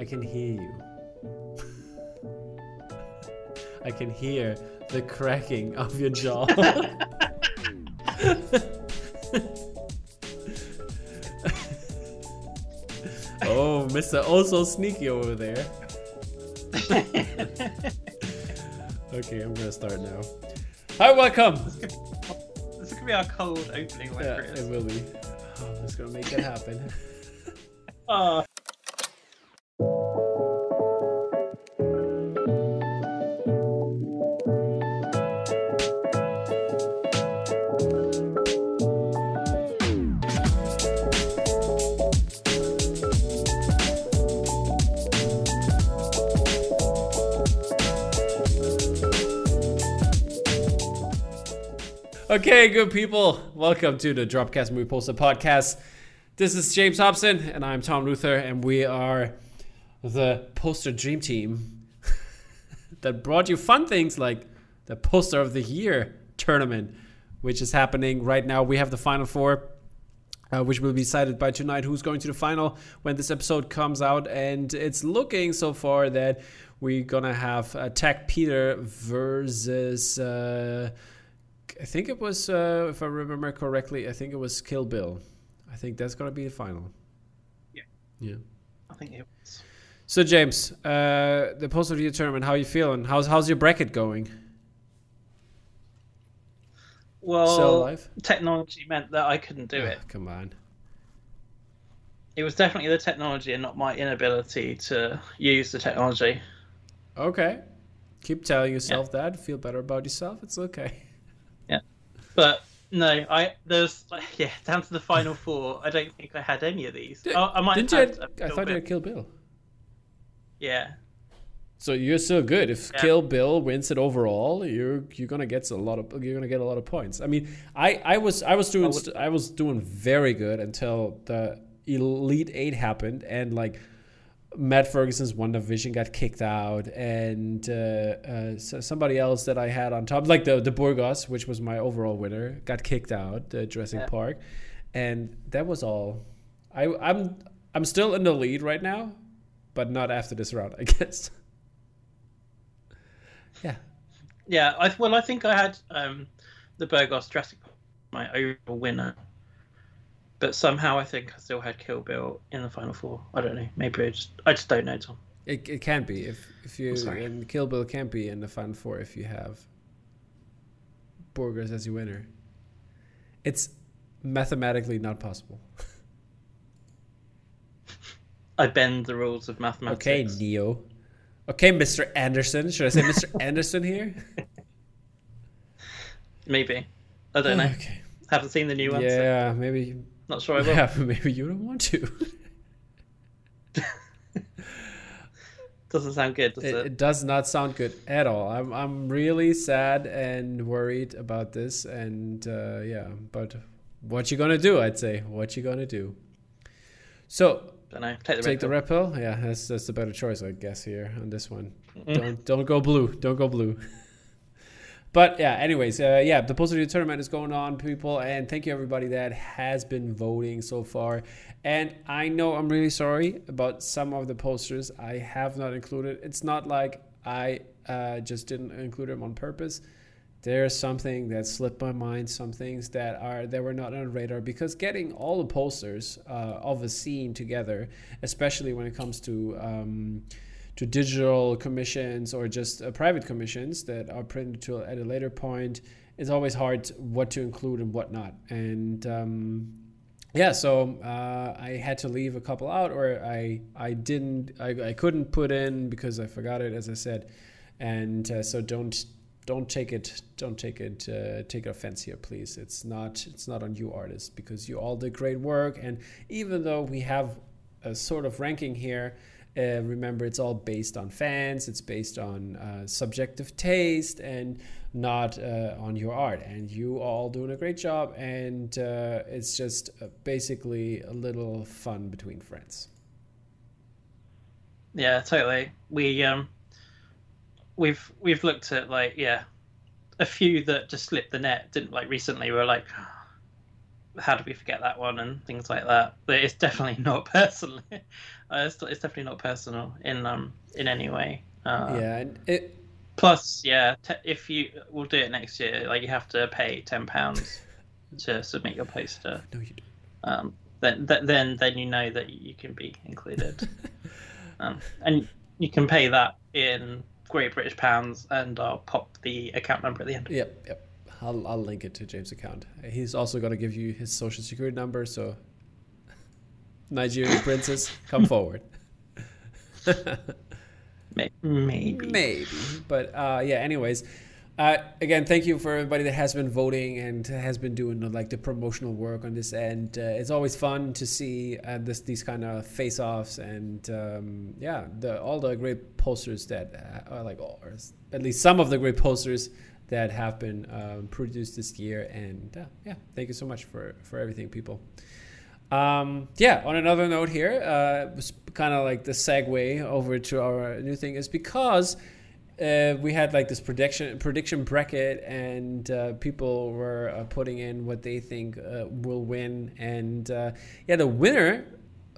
I can hear you. I can hear the cracking of your jaw. oh, Mr. Also Sneaky over there. okay, I'm gonna start now. Hi, welcome. This could be our cold opening, Yeah, Chris. it will be. Oh, I'm just gonna make it happen. Oh, Okay, good people. Welcome to the Dropcast Movie Poster Podcast. This is James Hobson, and I'm Tom Luther, and we are the poster dream team that brought you fun things like the Poster of the Year tournament, which is happening right now. We have the final four. Uh, which will be decided by tonight who's going to the final when this episode comes out and it's looking so far that we're gonna have Tech peter versus uh, I think it was, uh, if I remember correctly, I think it was Kill Bill. I think that's gonna be the final. Yeah. Yeah. I think it was. So James, uh, the post of your tournament, how you feeling? How's how's your bracket going? Well, technology meant that I couldn't do it. Ah, come on. It was definitely the technology and not my inability to use the technology. Okay. Keep telling yourself that. Feel better about yourself. It's okay. But no, I there's yeah down to the final four. I don't think I had any of these. Did- oh, I might Didn't you? have Had, I thought you bit. had Kill Bill. Yeah, So you're still good. If Yeah. Kill Bill wins it overall, you're you're gonna get a lot of you're gonna get a lot of points. I mean, I, I was I was doing I I was doing very good until the Elite Eight happened and like Matt Ferguson's WandaVision got kicked out and uh, uh, so somebody else that I had on top, like the the Burgos, which was my overall winner, got kicked out the Jurassic Yeah. Park, and that was all. I I'm I'm still in the lead right now, but not after this round, I guess. Yeah. yeah. I well, I think I had um the Burgos Jurassic Park, my overall winner. But somehow I think I still had Kill Bill in the final four. I don't know. Maybe I just I just don't know, Tom. It, it can be if if you and Kill Bill can be in the final four if you have Burgos as your winner. It's mathematically not possible. I bend the rules of mathematics. Okay, Neo. Okay, Mr. Anderson. Should I say Mr. Anderson here? Maybe. I don't know. Okay. Haven't seen the new one. So Yeah, maybe. Not sure I will. Yeah, maybe you don't want to. Doesn't sound good, does It, it? it does not sound good at all. I'm I'm really sad and worried about this, and uh, yeah. But what you gonna do? I'd say what you gonna do. So don't know. Take the take red pill. Yeah, that's that's the better choice, I guess. Here on this one, don't don't go blue. Don't go blue. But yeah, anyways, uh, yeah, the poster tournament is going on, people, and thank you everybody that has been voting so far. And I know I'm really sorry about some of the posters I have not included. It's not like I uh, just didn't include them on purpose. There's something that slipped my mind, some things that are that were not on the radar because getting all the posters uh, of a scene together, especially when it comes to um, to digital commissions or just uh, private commissions that are printed to at a later point, it's always hard what to include and what not. And um, yeah, so uh, I had to leave a couple out, or I I didn't I, I couldn't put in because I forgot it, as I said. And uh, so don't don't take it don't take it uh, take offense here please it's not it's not on you artists because you all did great work and even though we have a sort of ranking here uh, remember it's all based on fans it's based on uh, subjective taste and not uh, on your art and you all doing a great job and uh, it's just uh, basically a little fun between friends Yeah, totally. We um, we've we've looked at like yeah, a few that just slipped the net. Didn't like recently. We were like, how did we forget that one and things like that. But it's definitely not personal. Uh, it's, it's definitely not personal in um in any way. Uh, yeah, and it Plus, yeah, te- if you we'll do it next year, like you have to pay ten pounds to submit your poster. no, you don't. Um, then th- then then you know that you can be included, um, and you can pay that in Great British pounds, and I'll pop the account number at the end. Yep, yep. I'll I'll link it to James' account. He's also gonna give you his social security number, so Nigerian princess, come forward. Maybe. Maybe, but uh, yeah. Anyways, uh, again, thank you for everybody that has been voting and has been doing like the promotional work on this end. Uh, it's always fun to see uh, this these kind of face-offs and um, yeah, the all the great posters that uh, are like, or at least some of the great posters that have been um, produced this year. And uh, yeah, thank you so much for for everything, people. Um, yeah, on another note here, uh, kind of like the segue over to our new thing is because uh, we had like this prediction prediction bracket, and uh, people were uh, putting in what they think uh, will win, and uh, yeah, the winner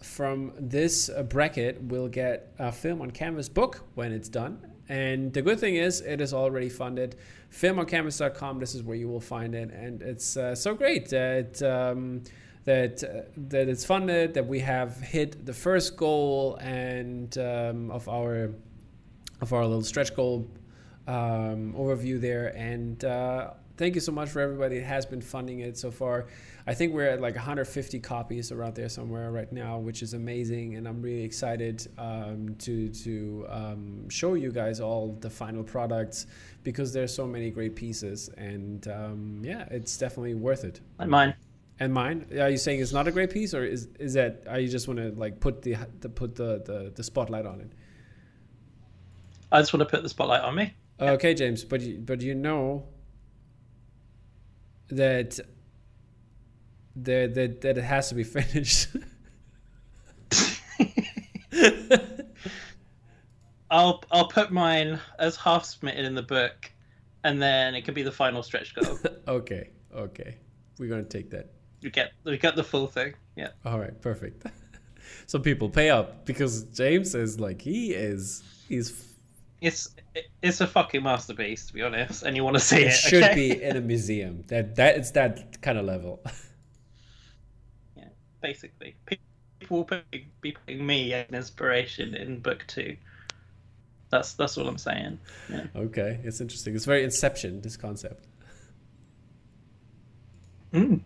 from this bracket will get a film on canvas book when it's done. And the good thing is, it is already funded. Filmoncanvas.com. This is where you will find it, and it's so great that. Um, that uh, that it's funded, that we have hit the first goal and um, of our of our little stretch goal um, overview there. And uh, thank you so much for everybody that has been funding it so far. I think we're at like 150 copies around there somewhere right now, which is amazing, and I'm really excited um, to to um, show you guys all the final products because there's so many great pieces, and um, yeah, it's definitely worth it. Mine. And mine? Are you saying it's not a great piece, or is is that? Are you just want to like put the, the put the, the the spotlight on it? I just want to put the spotlight on me. Okay, James, but you, but you know that that that that it has to be finished. I'll I'll put mine as half submitted in the book, and then it could be the final stretch goal. okay, okay, we're gonna take that. We get we get the full thing. Yeah. All right, perfect. so people pay up because James is like he is he's It's it's a fucking masterpiece to be honest, and you want to see it. it should okay? be in a museum. That that it's that kind of level. Yeah, basically, people will put, be putting me as an inspiration in book two. That's that's all I'm saying. Yeah. okay, it's interesting. It's very Inception this concept. Mm.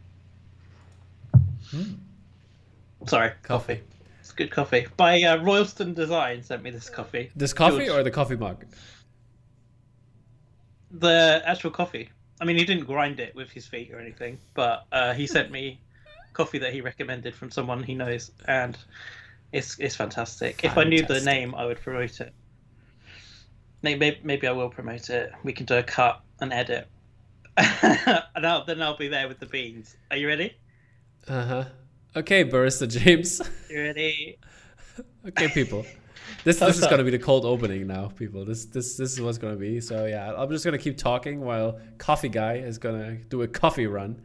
Sorry, Coffee. coffee. It's good coffee. By uh, Royalston Design sent me this coffee. This coffee George. or the coffee mug? The actual coffee. I mean, he didn't grind it with his feet or anything, but uh, he sent me coffee that he recommended from someone he knows, and it's it's fantastic. If I knew the name, I would promote it. Maybe maybe I will promote it. We can do a cut and edit, and I'll, then I'll be there with the beans. Are you ready? Uh huh. Okay, Barista James. You ready? okay, people. This this is gonna be the cold opening now, people. This this this is what's gonna be. So yeah, I'm just gonna keep talking while Coffee Guy is gonna do a coffee run,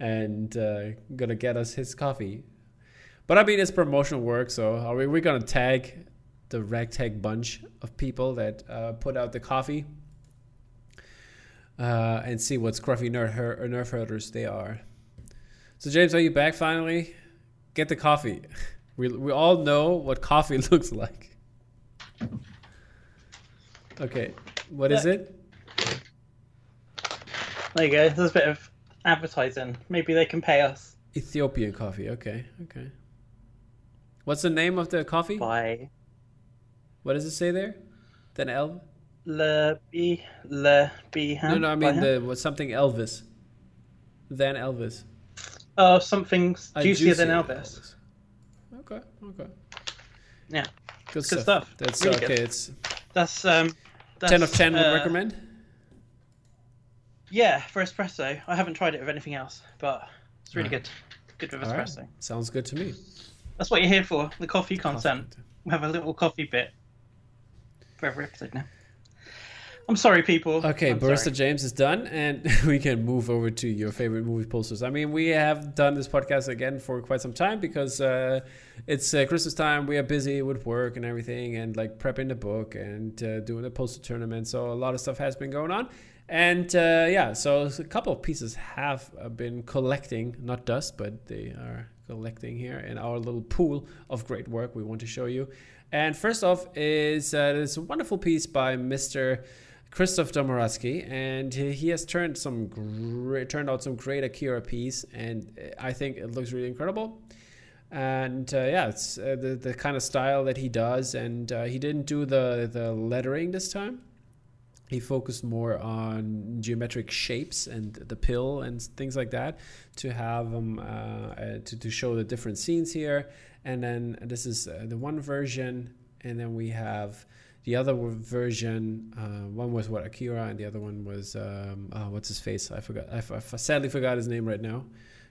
and uh, gonna get us his coffee. But I mean, it's promotional work, so are we we're gonna tag the ragtag bunch of people that uh, put out the coffee, uh, and see what scruffy nerf her- nerf herders they are. So James, are you back finally? Get the coffee. We we all know what coffee looks like. Okay, what is it? There you go. There's a bit of advertising. Maybe they can pay us Ethiopian coffee. Okay, okay. What's the name of the coffee? by What does it say there? Then El? Le B Le B. No, no, I mean the what something Elvis. Then Elvis. Oh, something Uh, juicier than juicier Elvis. Okay, okay. Yeah, Good, Good stuff. That's Really okay. good. It's that's um. That's, ten of ten would uh, recommend. Yeah, for espresso. I haven't tried it with anything else, but it's really Right. good. Good with All right. espresso. Sounds good to me. That's what you're here for. The coffee content. Coffee. We have a little coffee bit for every episode now. I'm sorry, people. Okay, I'm Barista sorry. James is done, and we can move over to your favorite movie posters. I mean, we have done this podcast again for quite some time because uh, it's uh, Christmas time. We are busy with work and everything, and like prepping the book and uh, doing the poster tournament. So a lot of stuff has been going on, and uh, yeah, so a couple of pieces have uh, been collecting, not dust, but they are collecting here in our little pool of great work we want to show you. And first off is uh, this wonderful piece by Mr. Christoph Domaradzki, and he has turned some turned out some great Akira piece, and I think it looks really incredible. And uh, yeah, it's uh, the the kind of style that he does, and uh, he didn't do the the lettering this time. He focused more on geometric shapes and the pill and things like that to have uh, uh, to to show the different scenes here. And then this is uh, the one version, and then we have the other version, uh, one was what Akira, and the other one was um, oh, what's his face? I forgot. I, I sadly forgot his name right now.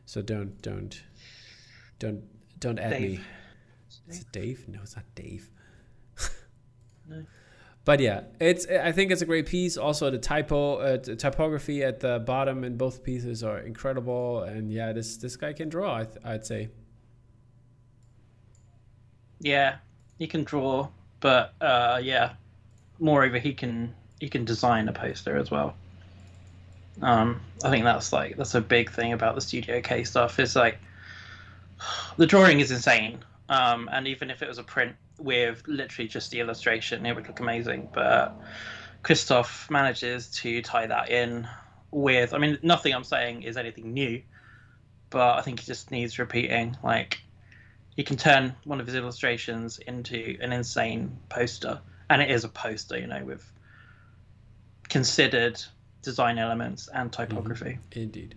So don't don't don't don't add Dave. me. Is it Dave? No, it's not Dave. No. But yeah, it's. I think it's a great piece. Also, the typo, uh, the typography at the bottom in both pieces are incredible. And yeah, this this guy can draw. I th- I'd say. Yeah, he can draw, but uh, yeah, moreover, he can he can design a poster as well. Um, I think that's like that's a big thing about the Studio K stuff. Is like the drawing is insane, um, and even if it was a print with literally just the illustration, it would look amazing. But Christoph manages to tie that in with. I mean, nothing I'm saying is anything new, but I think it just needs repeating. Like he can turn one of his illustrations into an insane poster, and it is a poster, you know, with considered design elements and typography. Indeed.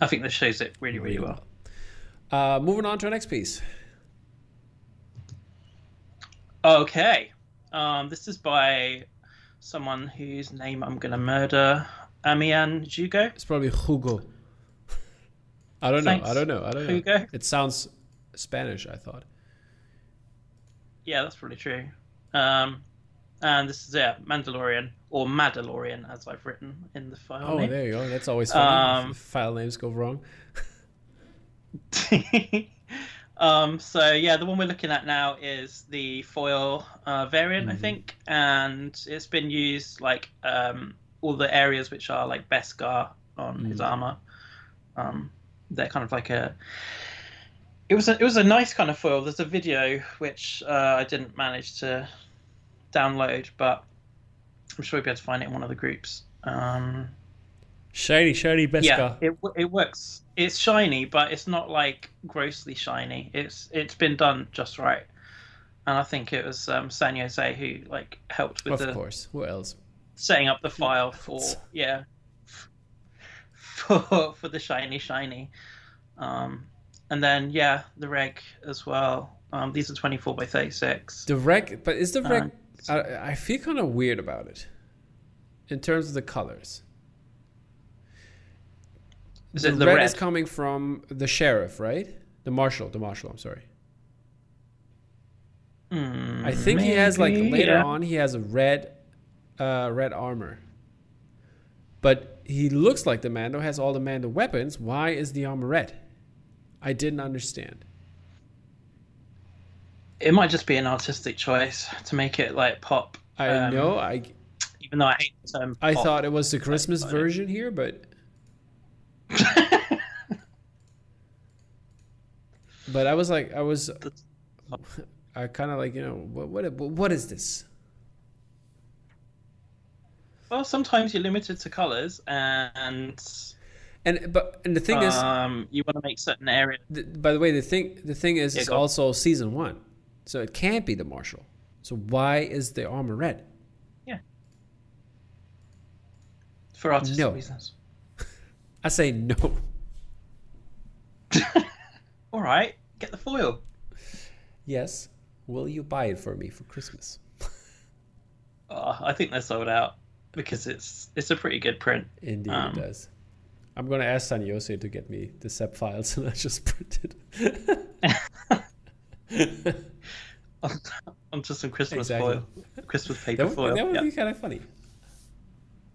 I think this shows it really, really well. Uh, moving on to our next piece. Okay, um, this is by someone whose name I'm gonna murder, Amian Jugo. It's probably Hugo. I don't know. I don't know. I don't know. Hugo. It sounds Spanish. I thought. Yeah, that's probably true. Um, and this is yeah, Mandalorian or Madalorian, as I've written in the file. Oh, name. there you go. That's always funny. Um, if file names go wrong. um, so yeah, the one we're looking at now is the foil uh, variant, I Mhm. think, and it's been used like um, all the areas which are like Beskar on his Mm. armor. Um, they're kind of like a. It was a it was a nice kind of foil. There's a video which uh, I didn't manage to download, but I'm sure we'll be able to find it in one of the groups. Um, Shiny, shiny Beskar. yeah, it it works. It's shiny, but it's not like grossly shiny. It's it's been done just right, and I think it was um, San Jose who like helped with of the course. Who else? setting up the file for yeah for for the shiny shiny, um, and then yeah the reg as well. Um, these are 24 by 36. The rec, but is the rec? Uh, I, I feel kind of weird about it, in terms of the colors. Is the, it the red, red? is coming from the sheriff, right? The marshal, the marshal. I'm sorry. Hmm, I think he has like later yeah. on he has a red, uh, red armor. But he looks like the Mando has all the Mando weapons. Why is the armor red? I didn't understand. It might just be an artistic choice to make it like pop. I um, know. I Even though I hate the term. I pop. thought it was the Christmas version here, but but I was like I was I kind of like you know what what what is this? well, sometimes you're limited to colors, and And but and the thing is, um, you want to make certain areas. th- by the way, the thing the thing is, Yeah, it's go on. also season one, so it can't be the marshal. So why is the armor red? Yeah, for artistic No. reasons. I say no. All right, get the foil. Yes. Will you buy it for me for Christmas? Oh, I think they're sold out because it's it's a pretty good print. Indeed, Um, it does. I'm gonna ask San Jose to get me the SEP files, and I just print it. Onto some Christmas Exactly. foil, Christmas paper that would, foil. that would yeah. be kind of funny.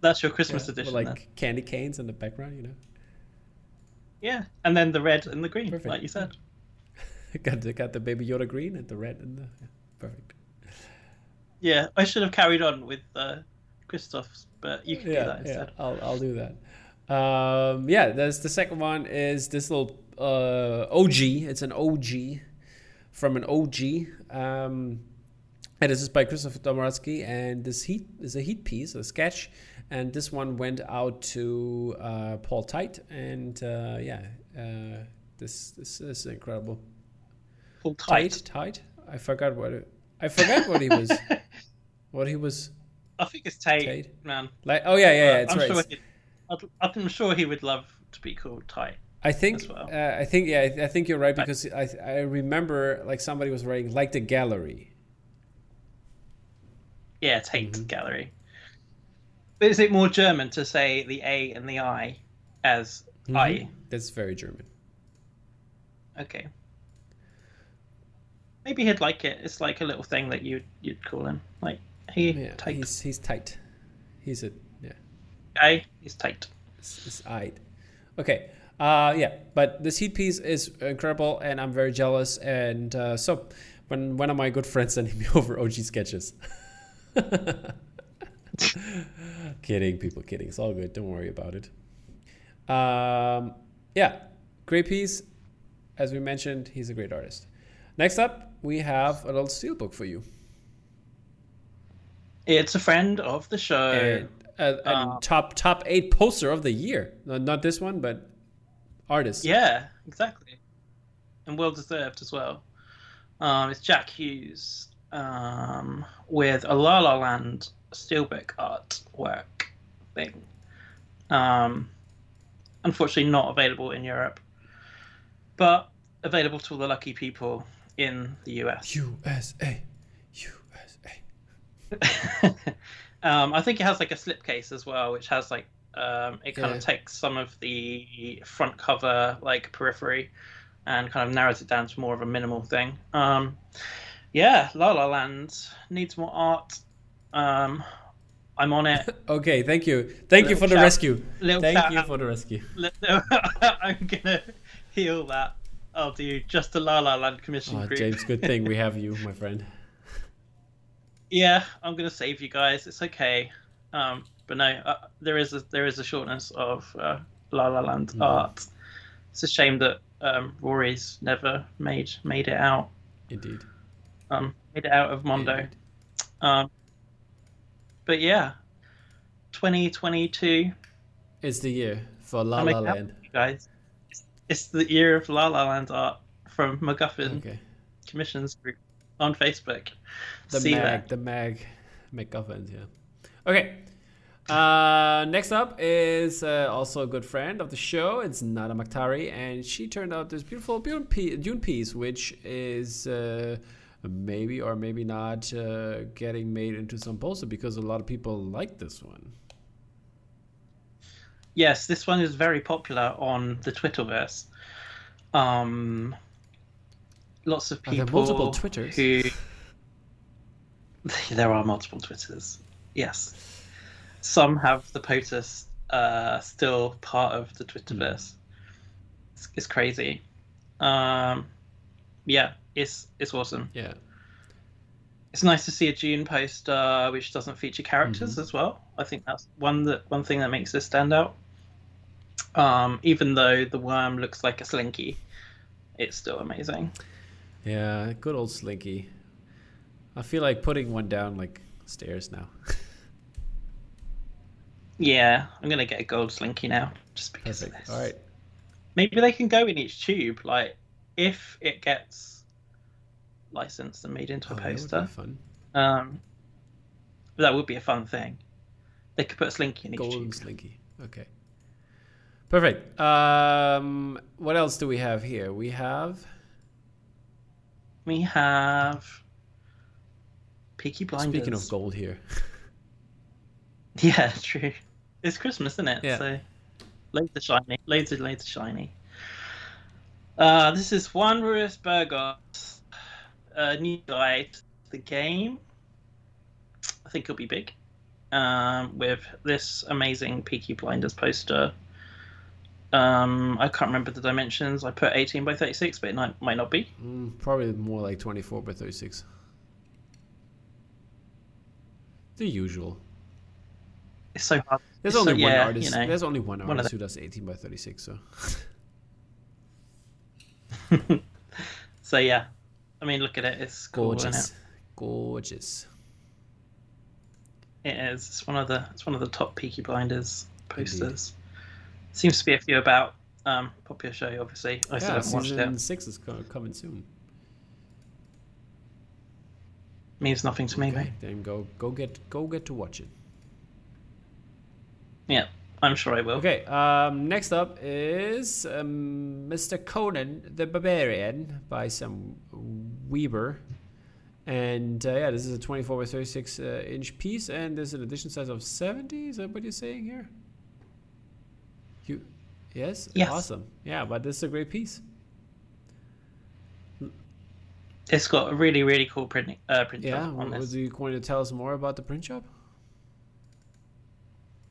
That's your Christmas Yeah, edition. like then. candy canes in the background, you know. Yeah, and then the red and the green, Perfect. like you said. got the got the baby Yoda green and the red and the yeah, perfect. Yeah, I should have carried on with uh, Christoph's, but you can do Yeah, that yeah, instead. I'll I'll do that. Um, yeah, there's the second one is this little uh, OG. It's an OG from an OG. Um, and this is by Christopher Domaradzki, and this heat is a heat piece, a sketch, and this one went out to uh, Paul Tite, and uh, yeah, uh, this this is incredible. Pull tight. Tite, Tite. I forgot what it, I forgot what he was. what he was I think it's Tate, Tate? man. like. Oh yeah, yeah, yeah. It's I'm right. sure It's- he'd, I'd- I'm sure he would love to be called Tight. I think as well. uh, I think yeah I, I think you're right because I I remember like somebody was writing like the gallery. Yeah, Tate Mm-hmm. Gallery. But is it more German to say the A and the I as I? Mm-hmm. That's very German. Okay. Maybe he'd like it. It's like a little thing that you you'd call him. Like he Yeah, tight. he's he's tight. He's a A, he's tight. It's, it's eyed. Okay. Uh yeah, but this heat piece is incredible and I'm very jealous and uh, so when one of my good friends sent me over OG sketches. kidding, people, kidding. It's all good. Don't worry about it. Um, yeah, great piece. As we mentioned, he's a great artist. Next up, we have a little steelbook for you. It's a friend of the show. And, uh, and Um, top top eight poster of the year. Not this one, but artist. Yeah, exactly. And well deserved as well. Um, it's Jack Hughes um, with a La La Land steelbook artwork thing. Um, unfortunately, not available in Europe, but available to all the lucky people in the US. USA, USA. um, I think it has like a slipcase as well, which has like um, it kind Yeah. of takes some of the front cover like periphery and kind of narrows it down to more of a minimal thing. Um, yeah, La La Land needs more art. Um, I'm on it. Okay, thank you, thank you for the rescue. little Thank shout you for the rescue. I'm gonna heal that. I'll do just a La La Land commission Oh, group. James, good thing we have you, my friend. Yeah, I'm gonna save you guys. It's okay. Um, but no, uh, there is a there is a shortness of uh, La La Land Mm. art. It's a shame that um, Rory's never made made it out. Indeed. Um, made it out of Mondo. Indeed. Um, but yeah, 2022. is the year for La La Land. guys. It's, it's the year of La La Land art from MacGuffin Okay. Commissions Group on Facebook. The See mag, that. the mag, MacGuffins, yeah. Okay. Uh, next up is uh, also a good friend of the show. It's Nada Makhtari, and she turned out this beautiful Dune piece, which is uh, maybe or maybe not uh, getting made into some poster because a lot of people like this one. Yes, this one is very popular on the Twitterverse. Um, lots of Are there people. multiple Twitters? Who... there are multiple Twitters. Yes, some have the POTUS uh, still part of the Twitterverse. It's, it's crazy. Um, yeah, it's it's awesome. Yeah. It's nice to see a Dune poster which doesn't feature characters Mm-hmm. as well. I think that's one that one thing that makes this stand out. Um, even though the worm looks like a slinky, it's still amazing. Yeah, good old Slinky. I feel like putting one down like stairs now. Yeah, I'm gonna get a gold slinky now just because of this. All right. Maybe they can go in each tube. Like if it gets licensed and made into a Oh, that would be poster, fun. um, that would be a fun thing. They could put a slinky in each Golden tube. Slinky. Okay. Perfect. Um, what else do we have here? We have We have Peaky Blinders. speaking of gold here. Yeah, true. It's Christmas, isn't it? Yeah. So loads of shiny, loads of loads of shiny. Uh, this is Juan Ruiz Burgos, uh, new guy to the game. I think he'll be big. um, with this amazing Peaky Blinders poster. Um, I can't remember the dimensions. I put 18 by 36, but it might, might not be. Mm, probably more like 24 by 36. The usual. It's so hard. There's It's only so- one yeah, artist. you know. There's only one artist who does 18 by 36. So So yeah, I mean, look at it. It's cool, gorgeous, gorgeous. it? It is. It's one of the. It's one of the top Peaky Blinders posters. Seems to be a few about. Um, popular show, obviously. I still haven't watched it. six is coming soon. Means nothing to me, Okay, mate. then go go get go get to watch it. Yeah, I'm sure I will. Okay, um, next up is um, Mr. Conan the Barbarian by Sam Weber. And uh, yeah, this is a 24 by 36 uh, inch piece, and there's an edition size of 70. Is that what you're saying here? You, yes, Yes. awesome. Yeah, but this is a great piece. It's got a really, really cool print. Uh, print Yeah, job on was you going to tell us more about the print shop?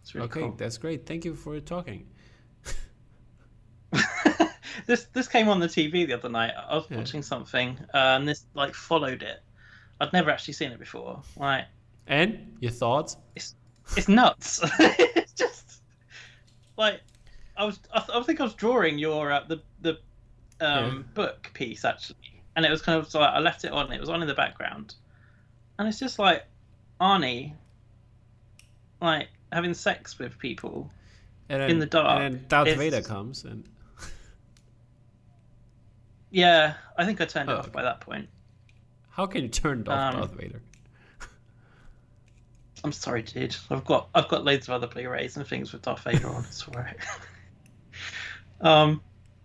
It's really okay, cool. that's great. Thank you for talking. this this came on the TV the other night. I was Yeah. watching something, uh, and this like followed it. I'd never actually seen it before. Like And your thoughts? it's it's nuts. it's just like I was. I, th- I think I was drawing your uh, the the um, book piece actually, and it was kind of so I left it on. It was on in the background, and it's just like Arnie, like having sex with people. And then, In the dark, And then Darth it's- Vader comes and Yeah, I think I turned it Oh, off okay. by that point. how can you turn off Um, Darth Vader? I'm sorry, dude. I've got I've got loads of other Blu-rays and things with Darth Vader on. It's alright. um,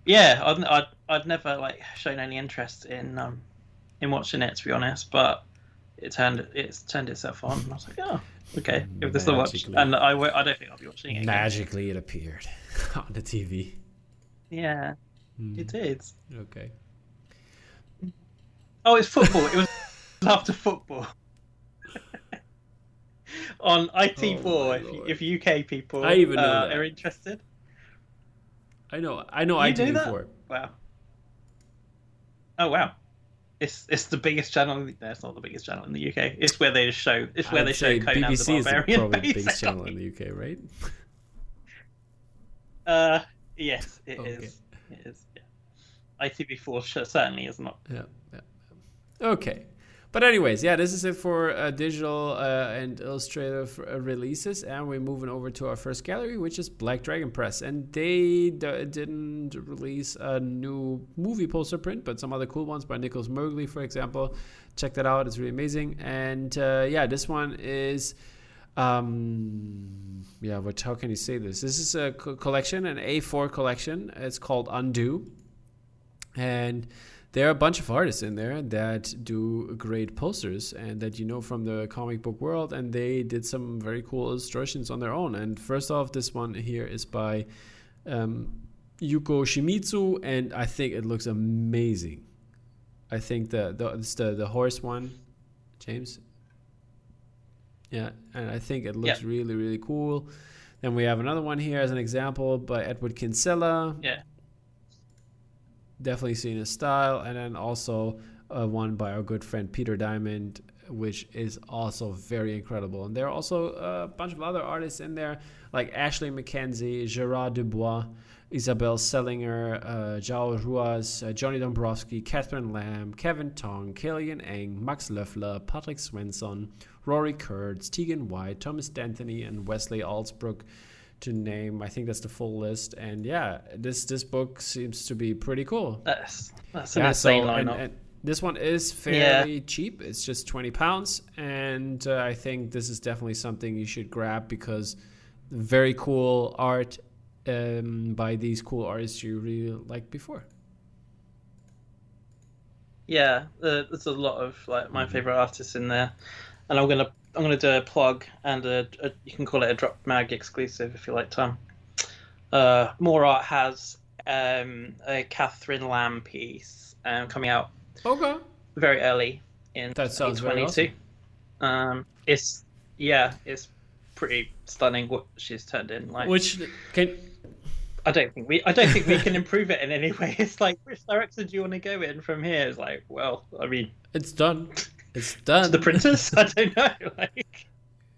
yeah, I'd, I'd I'd never like shown any interest in um in watching it to be honest, but it turned it's turned itself on. And I was like, oh, okay, give this a watch. And I w- I don't think I'll be watching it. Again. Magically, it appeared on the TV. Yeah, Hmm, it did. Okay. Oh, it's football. it was after football. On IT4, Oh if, if UK people I even know uh, are interested. I know. I know. You do that? ITV4. Wow. Oh wow. It's it's the biggest channel. In the, no, it's not the biggest channel in the UK. It's where they show. It's where I'd they show Conan BBC the is the, probably the biggest channel in the UK, right? Uh, yes, it is. Okay. It is. Yeah. ITV4 certainly is not. Yeah. yeah. Okay. But anyways, yeah, this is it for uh, digital uh, and illustrative uh, releases, and we're moving over to our first gallery, which is Black Dragon Press, and they didn't release a new movie poster print, but some other cool ones by Nicholas Moegly, for example. Check that out; it's really amazing. And uh, yeah, this one is um yeah what how can you say this this is a co- collection an a4 collection it's called undo and there are a bunch of artists in there that do great posters and that you know from the comic book world and they did some very cool illustrations on their own. And first off this one here is by um, yuko shimizu and i think it looks amazing. I think the the it's the, the horse one james? Yeah and i think it looks Yeah. really really cool. Then we have another one here as an example by edward kinsella. Yeah. Definitely seen his style and then also uh, one by our good friend peter diamond which is also very incredible. And there are also a bunch of other artists in there like ashley mckenzie gerard dubois isabel sellinger uh, joão ruas uh, johnny dombrowski catherine lamb kevin tong killian eng max löffler patrick swenson rory kurtz tegan white thomas danthony and wesley allsbrook to name. I think that's the full list. And yeah, this this book seems to be pretty cool. That's that's an Yeah, insane so lineup. and this one is fairly cheap. It's just twenty pounds, and uh, I think this is definitely something you should grab because very cool art um, by these cool artists you really liked before. yeah, uh, there's a lot of like my Mhm. favorite artists in there, and I'm gonna I'm gonna do a plug and a, a you can call it a drop mag exclusive if you like, Tom. Uh, More Art has um, a Catherine Lamb piece um, coming out Okay. very early in That sounds very 2022. Um, it's yeah, it's pretty stunning what she's turned in. Like, Which can I don't think we I don't think we can improve it in any way. It's like which direction do you want to go in from here? It's like, well, I mean, it's done. It's done. the printers. I don't know. Like,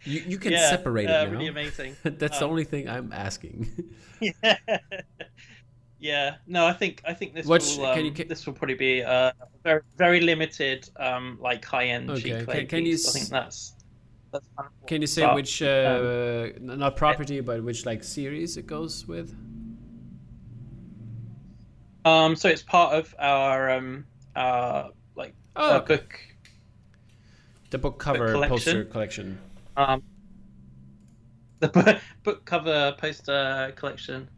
You you can yeah, separate uh, it now. Really amazing. That's the Um, only thing I'm asking. yeah. yeah. No, I think I think this What's- will um, can you- can- this will probably be a very very limited um like high end Okay, can- can you piece. I s- think that's that's kind of what Can you say start- which uh, n- not property but which like series it goes with? Um, so it's part of our um uh like Oh, uh, okay. book the book cover collection. poster collection. um the book, book cover poster collection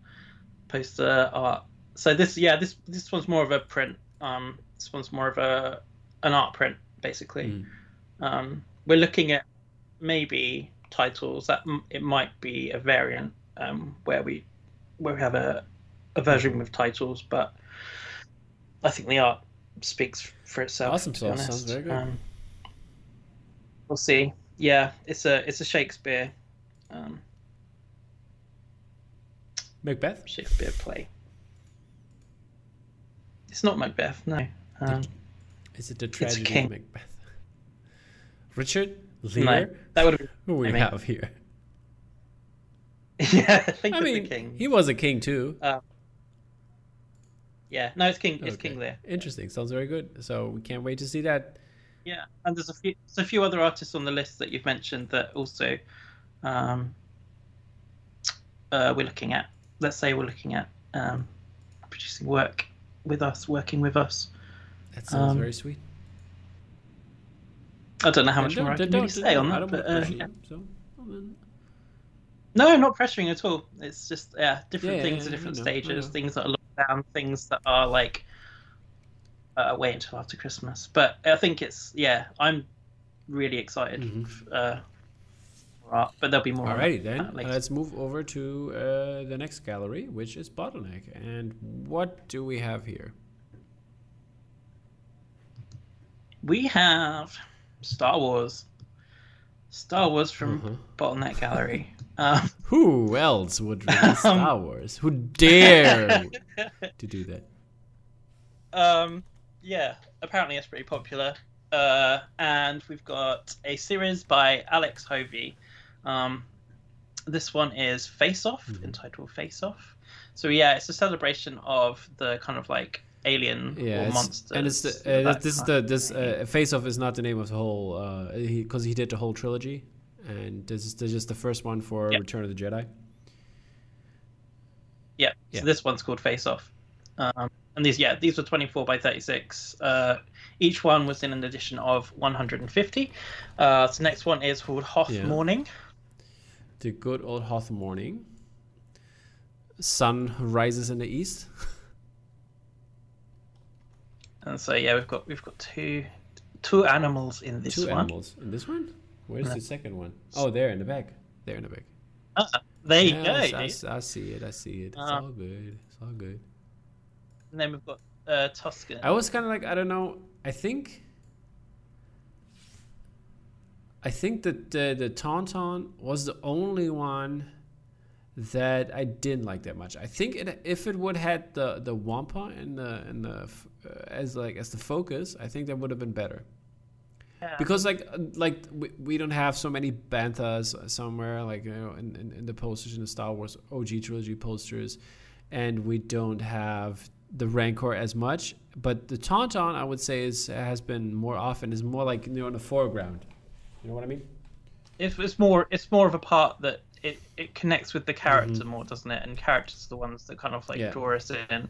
poster art so this yeah this this one's more of a print um this one's more of a an art print basically Mm. um we're looking at maybe titles that m- it might be a variant um where we where we have a a version with titles but i think the art speaks for itself Awesome to be honest. sounds very good. Um, we'll see yeah it's a it's a shakespeare um Macbeth. Shakespeare play. It's not Macbeth, no. Um, Is it the a tragedy of Macbeth? Richard no, Lear. that would have Who we I mean- have here? Yeah, think I of mean, the king. he was a king too. Yeah, no, it's King. It's Okay. King Lear. Interesting. Sounds very good. So we can't wait to see that. Yeah, and there's a few, there's a few other artists on the list that you've mentioned that also, um, uh, we're looking at. Let's say we're looking at um, producing work with us, working with us. That sounds Um, very sweet. I don't know how much more I can really say on that, but uh, yeah. so, I mean, No, not pressuring at all. It's just yeah, different Yeah, things yeah, at different I know, I stages. Things that are locked down, things that are like uh, wait until after Christmas. But I think it's yeah, I'm really excited. Mhm. Uh, for art, but there'll be more. Alrighty then, uh, let's move over to uh, the next gallery, which is Bottleneck. And what do we have here? we have Star Wars. Star Wars from Uh-huh. Bottleneck Gallery. Um, Who else would release Star Wars? Who dare to do that? um, yeah, apparently it's pretty popular. Uh, and we've got a series by Alex Hovey. Um, this one is Face Off, Mhm. entitled Face Off. So yeah, it's a celebration of the kind of like alien Yeah, or monsters. and it's the, uh, this is the this uh, Face Off is not the name of the whole uh, because he, did the whole trilogy, and this is, this is just the first one for Yeah. Return of the Jedi. Yeah. Yeah. So this one's called Face Off. Um, and these, yeah, these were 24 by 36. Uh, each one was in an edition of 150. Uh, so next one is called Hoth Yeah. Morning. The good old Hoth morning. Sun rises in the east. And so yeah, we've got we've got two two animals in this Two one. animals in this one. Where's Yeah. the second one? Oh, there in the back. There in the back. Ah, there you Yeah, go. I, I- I see it. I see it. It's Uh, all good. It's all good. And then we've got uh, Tusken. I was kind of like, I don't know. I think, I think that the the Tauntaun was the only one that I didn't like that much. I think it, if it would had the the Wampa and the and the uh, as like as the focus, I think that would have been better. Yeah. Because like like we, we don't have so many banthas somewhere like you know in, in, in the posters in the Star Wars OG trilogy posters, and we don't have the Rancor as much. But the Tauntaun I would say is has been more often is more like you know in the foreground. You know what I mean? it's, it's more it's more of a part that it, it connects with the character Mhm. more, doesn't it? And characters are the ones that kind of like Yeah. draw us in.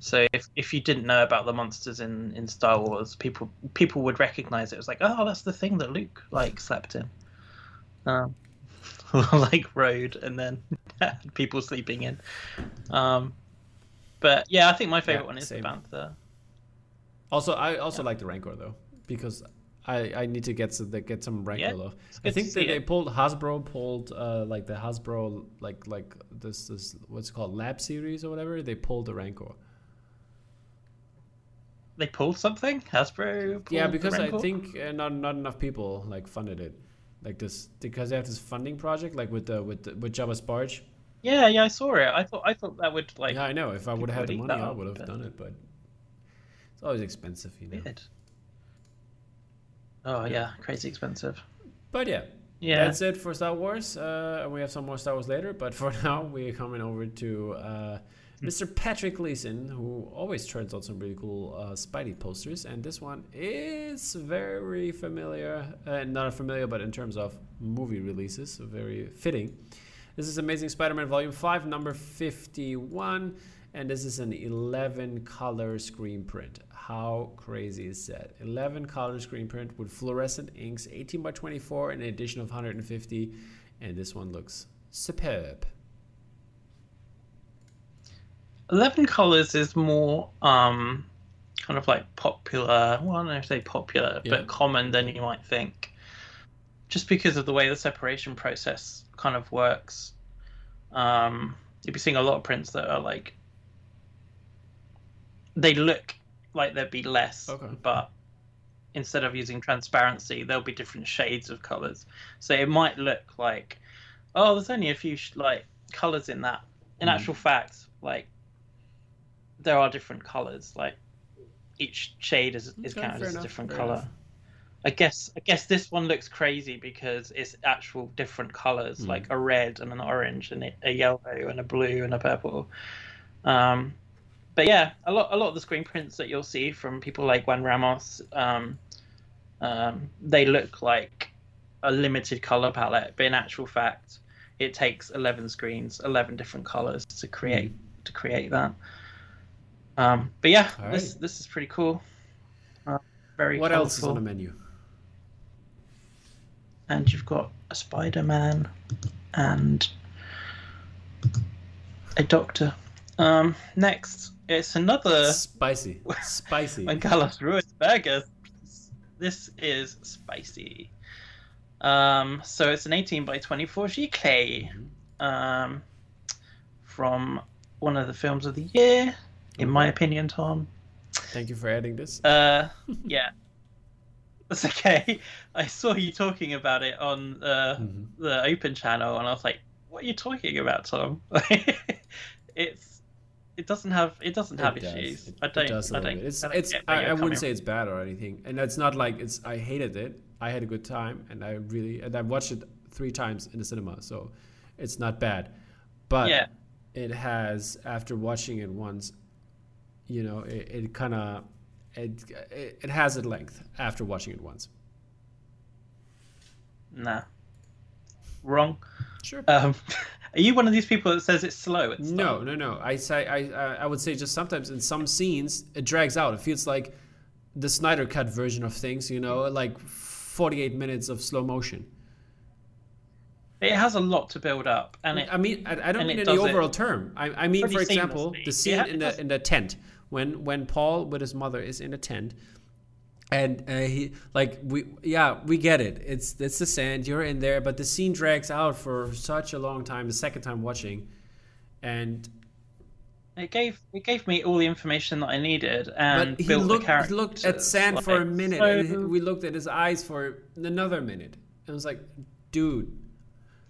So if, if you didn't know about the monsters in, in Star Wars, people people would recognize it as like, oh, that's the thing that Luke like slept in, um, like rode, and then people sleeping in. Um, but yeah, I think my favorite Yeah, one is same. the Bantha. Also, I also like the Rancor though because I, I need to get some get some Rancor Yeah, love. I think that they pulled Hasbro pulled uh, like the Hasbro like like this this what's it called Lab series or whatever. They pulled the Rancor. They pulled something. Hasbro. Pulled yeah, because I think uh, not not enough people like funded it. Like this because they have this funding project, like with the with the, with Jabba's barge. Yeah, yeah, I saw it. I thought I thought that would like. yeah, I know. If I would have had the money, I would have but- done it. But it's always expensive, you know. Weird. Oh yeah, crazy expensive. But yeah, Yeah. that's it for Star Wars. Uh, we have some more Star Wars later, but for now, we're coming over to uh, Mr. Patrick Leeson, who always turns out some really cool uh, Spidey posters, and this one is very familiar, uh, not familiar, but in terms of movie releases, so very fitting. This is Amazing Spider-Man Volume Five, number fifty-one, and this is an eleven color screen print. How crazy is that? 11 color screen print with fluorescent inks, 18 by 24, an edition of 150, and this one looks superb. Eleven Colors is more um kind of like popular. Well, I don't know if they popular, Yeah. but common than you might think. Just because of the way the separation process kind of works. Um, you'll be seeing a lot of prints that are like they look like there'd be less, Okay. but instead of using transparency, there'll be different shades of colors. So it might look like, oh, there's only a few sh- like colors in that. In Mm. actual fact, like there are different colors. Like each shade is, is Okay, counted as a different color. enough. I guess I guess this one looks crazy because it's actual different colors, Mm. like a red and an orange and a- yellow and a blue and a purple. Um, but yeah, a lot a lot of the screen prints that you'll see from people like Juan Ramos, um, um, they look like a limited color palette, but in actual fact, it takes eleven screens, eleven different colors to create to create that. Um, but yeah, All this this is pretty cool. Uh, very What else is on the menu? And you've got a Spider-Man and a Doctor. Um, next, it's another Spicy. Spicy. when Carlos Ruiz Burgos. This is spicy. Um, so it's an 18 by 24 Giclée, um, from one of the films of the year, in my opinion, Tom. Thank you for adding this. Uh, yeah. That's okay. I saw you talking about it on uh, Mhm. the open channel, and I was like, "What are you talking about, Tom?" it's it doesn't have it doesn't have does. issues. It- I don't. does a I don't. bit. It's, I, don't it's, I, I wouldn't say it's bad or anything, and it's not like it's. I hated it. I had a good time, and I really and I watched it three times in the cinema, so it's not bad. But Yeah. it has after watching it once, you know, it, it kind of it, it has a length after watching it once. Nah. Wrong. Sure. Um, are you one of these people that says it's slow? At No, no, no. I say I, I I would say just sometimes in some scenes it drags out. It feels like the Snyder cut version of things. You know, like forty-eight minutes of slow motion. It has a lot to build up, and it. I mean, I, I don't mean in the it overall term. I, I mean, pretty for example, seamlessly. the scene Yeah, in the in the tent when when Paul with his mother is in a tent, and uh, he like we yeah we get it. It's it's the sand. You're in there, but the scene drags out for such a long time. The second time watching, and It gave it gave me all the information that I needed, and but he built looked the he looked at sand for a minute, so- and we looked at his eyes for another minute. It was like, dude,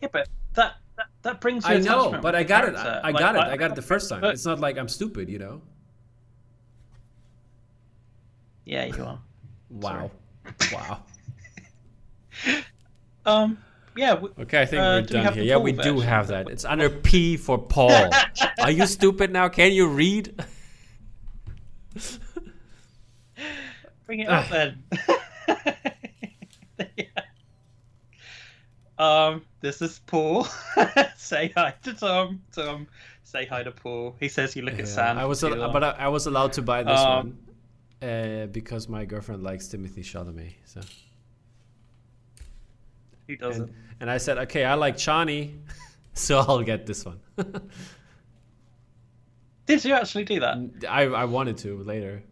Yeah, but that that, that brings you I know, but I got it. I, Like, got it. I got it the first time. It's not like I'm stupid, you know. Yeah, you are. Wow, wow. Um, yeah. Okay, I think Uh, we're do we done have here. Yeah, we do have that. It's under P for Paul. Are you stupid now? Can you read? Bring it up then. Yeah. Um, this is Paul. say hi to Tom. Tom, say hi to Paul. He says you look at Sam. I was, al- but I, I was allowed to buy this Um, one uh, because my girlfriend likes Timothée Chalamet. So, Who doesn't? and, and I said, okay, I like Chani, so I'll get this one. Did you actually do that? I I wanted to later,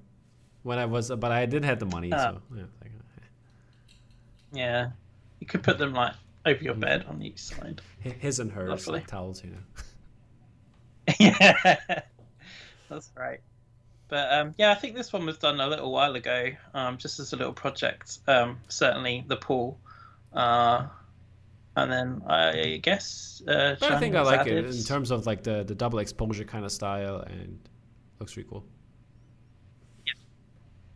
when I was, but I didn't have the money. Oh. So yeah, like, uh, Yeah. You could put them like over your mm. bed on each side. his and hers like towels, you know. yeah, that's right. But um, yeah, I think this one was done a little while ago, um, just as a little project. Um, certainly, the pool uh, and then I guess. Uh, But I think I like added- it in terms of like the the double exposure kind of style, and looks really cool.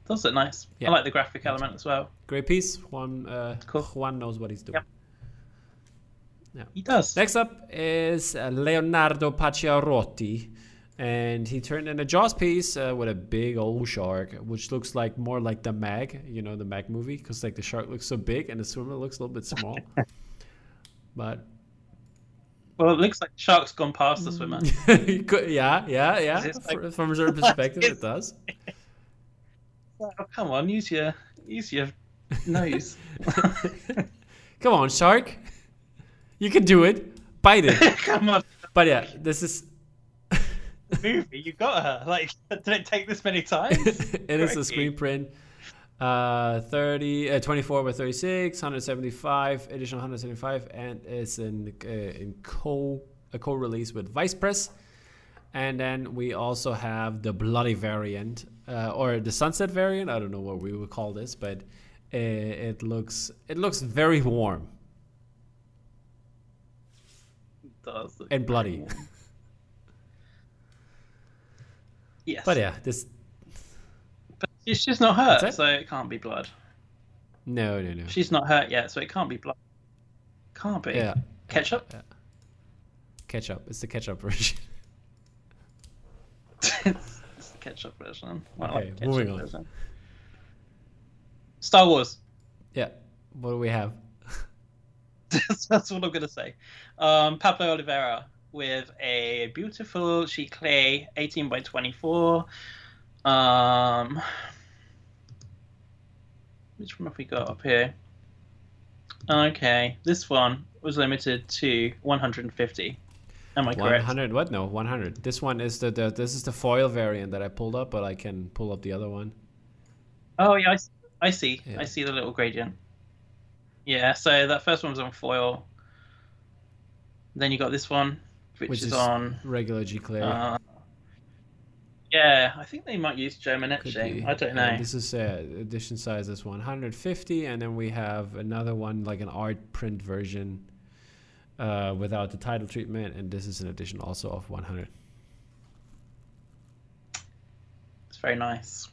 Does look nice. Yeah. I like the graphic element as well. Great piece. Juan uh, Cool. Juan knows what he's doing. Yep. He does. Next up is Leonardo Pacchiarotti. And he turned in a Jaws piece uh, with a big old shark, which looks like more like the Mag, you know, the Mag movie, because like the shark looks so big and the swimmer looks a little bit small. but Well, it looks like the shark's gone past the swimmer. yeah, yeah, yeah. Like- Fr- From a certain perspective, it does. Oh, come on, use your use your nose. Come on, shark. You can do it. Bite it. come on, But yeah, this is movie, you got her. Like, did it take this many times? it is a screen print. Uh, 30, uh, 24 by 36, 175, edition 175, and it's in uh, in co a co-release with Vice Press. And then we also have the bloody variant, uh, or the sunset variant. I don't know what we would call this, but uh, it looks it looks very warm Does look and bloody. warm. Yes, But yeah, this but she's just not hurt, that? so it can't be blood. no no no. She's not hurt yet, so it can't be blood. Can't be. Yeah, Ketchup. Yeah. Ketchup. It's the ketchup version. it's the ketchup version. Well, like Okay, the ketchup moving on. version. Star Wars. Yeah. What do we have? That's what I'm gonna say. Um, Pablo Oliveira with a beautiful Chiclée 18 by 24. Um, which one have we got up here? Okay, this one was limited to 150. Am I correct? 100 what no 100 this one is the, the this is the foil variant that i pulled up but i can pull up the other one Oh yeah, I see. Yeah. I see the little gradient. Yeah, so that first one was on foil. Then you got this one, which, Which is, is on. regular g clay Uh, yeah, I think they might use German etching. I don't know. this is uh, edition size is 150 and then we have another one like an art print version uh, without the title treatment and this is an edition also of 100 It's very nice.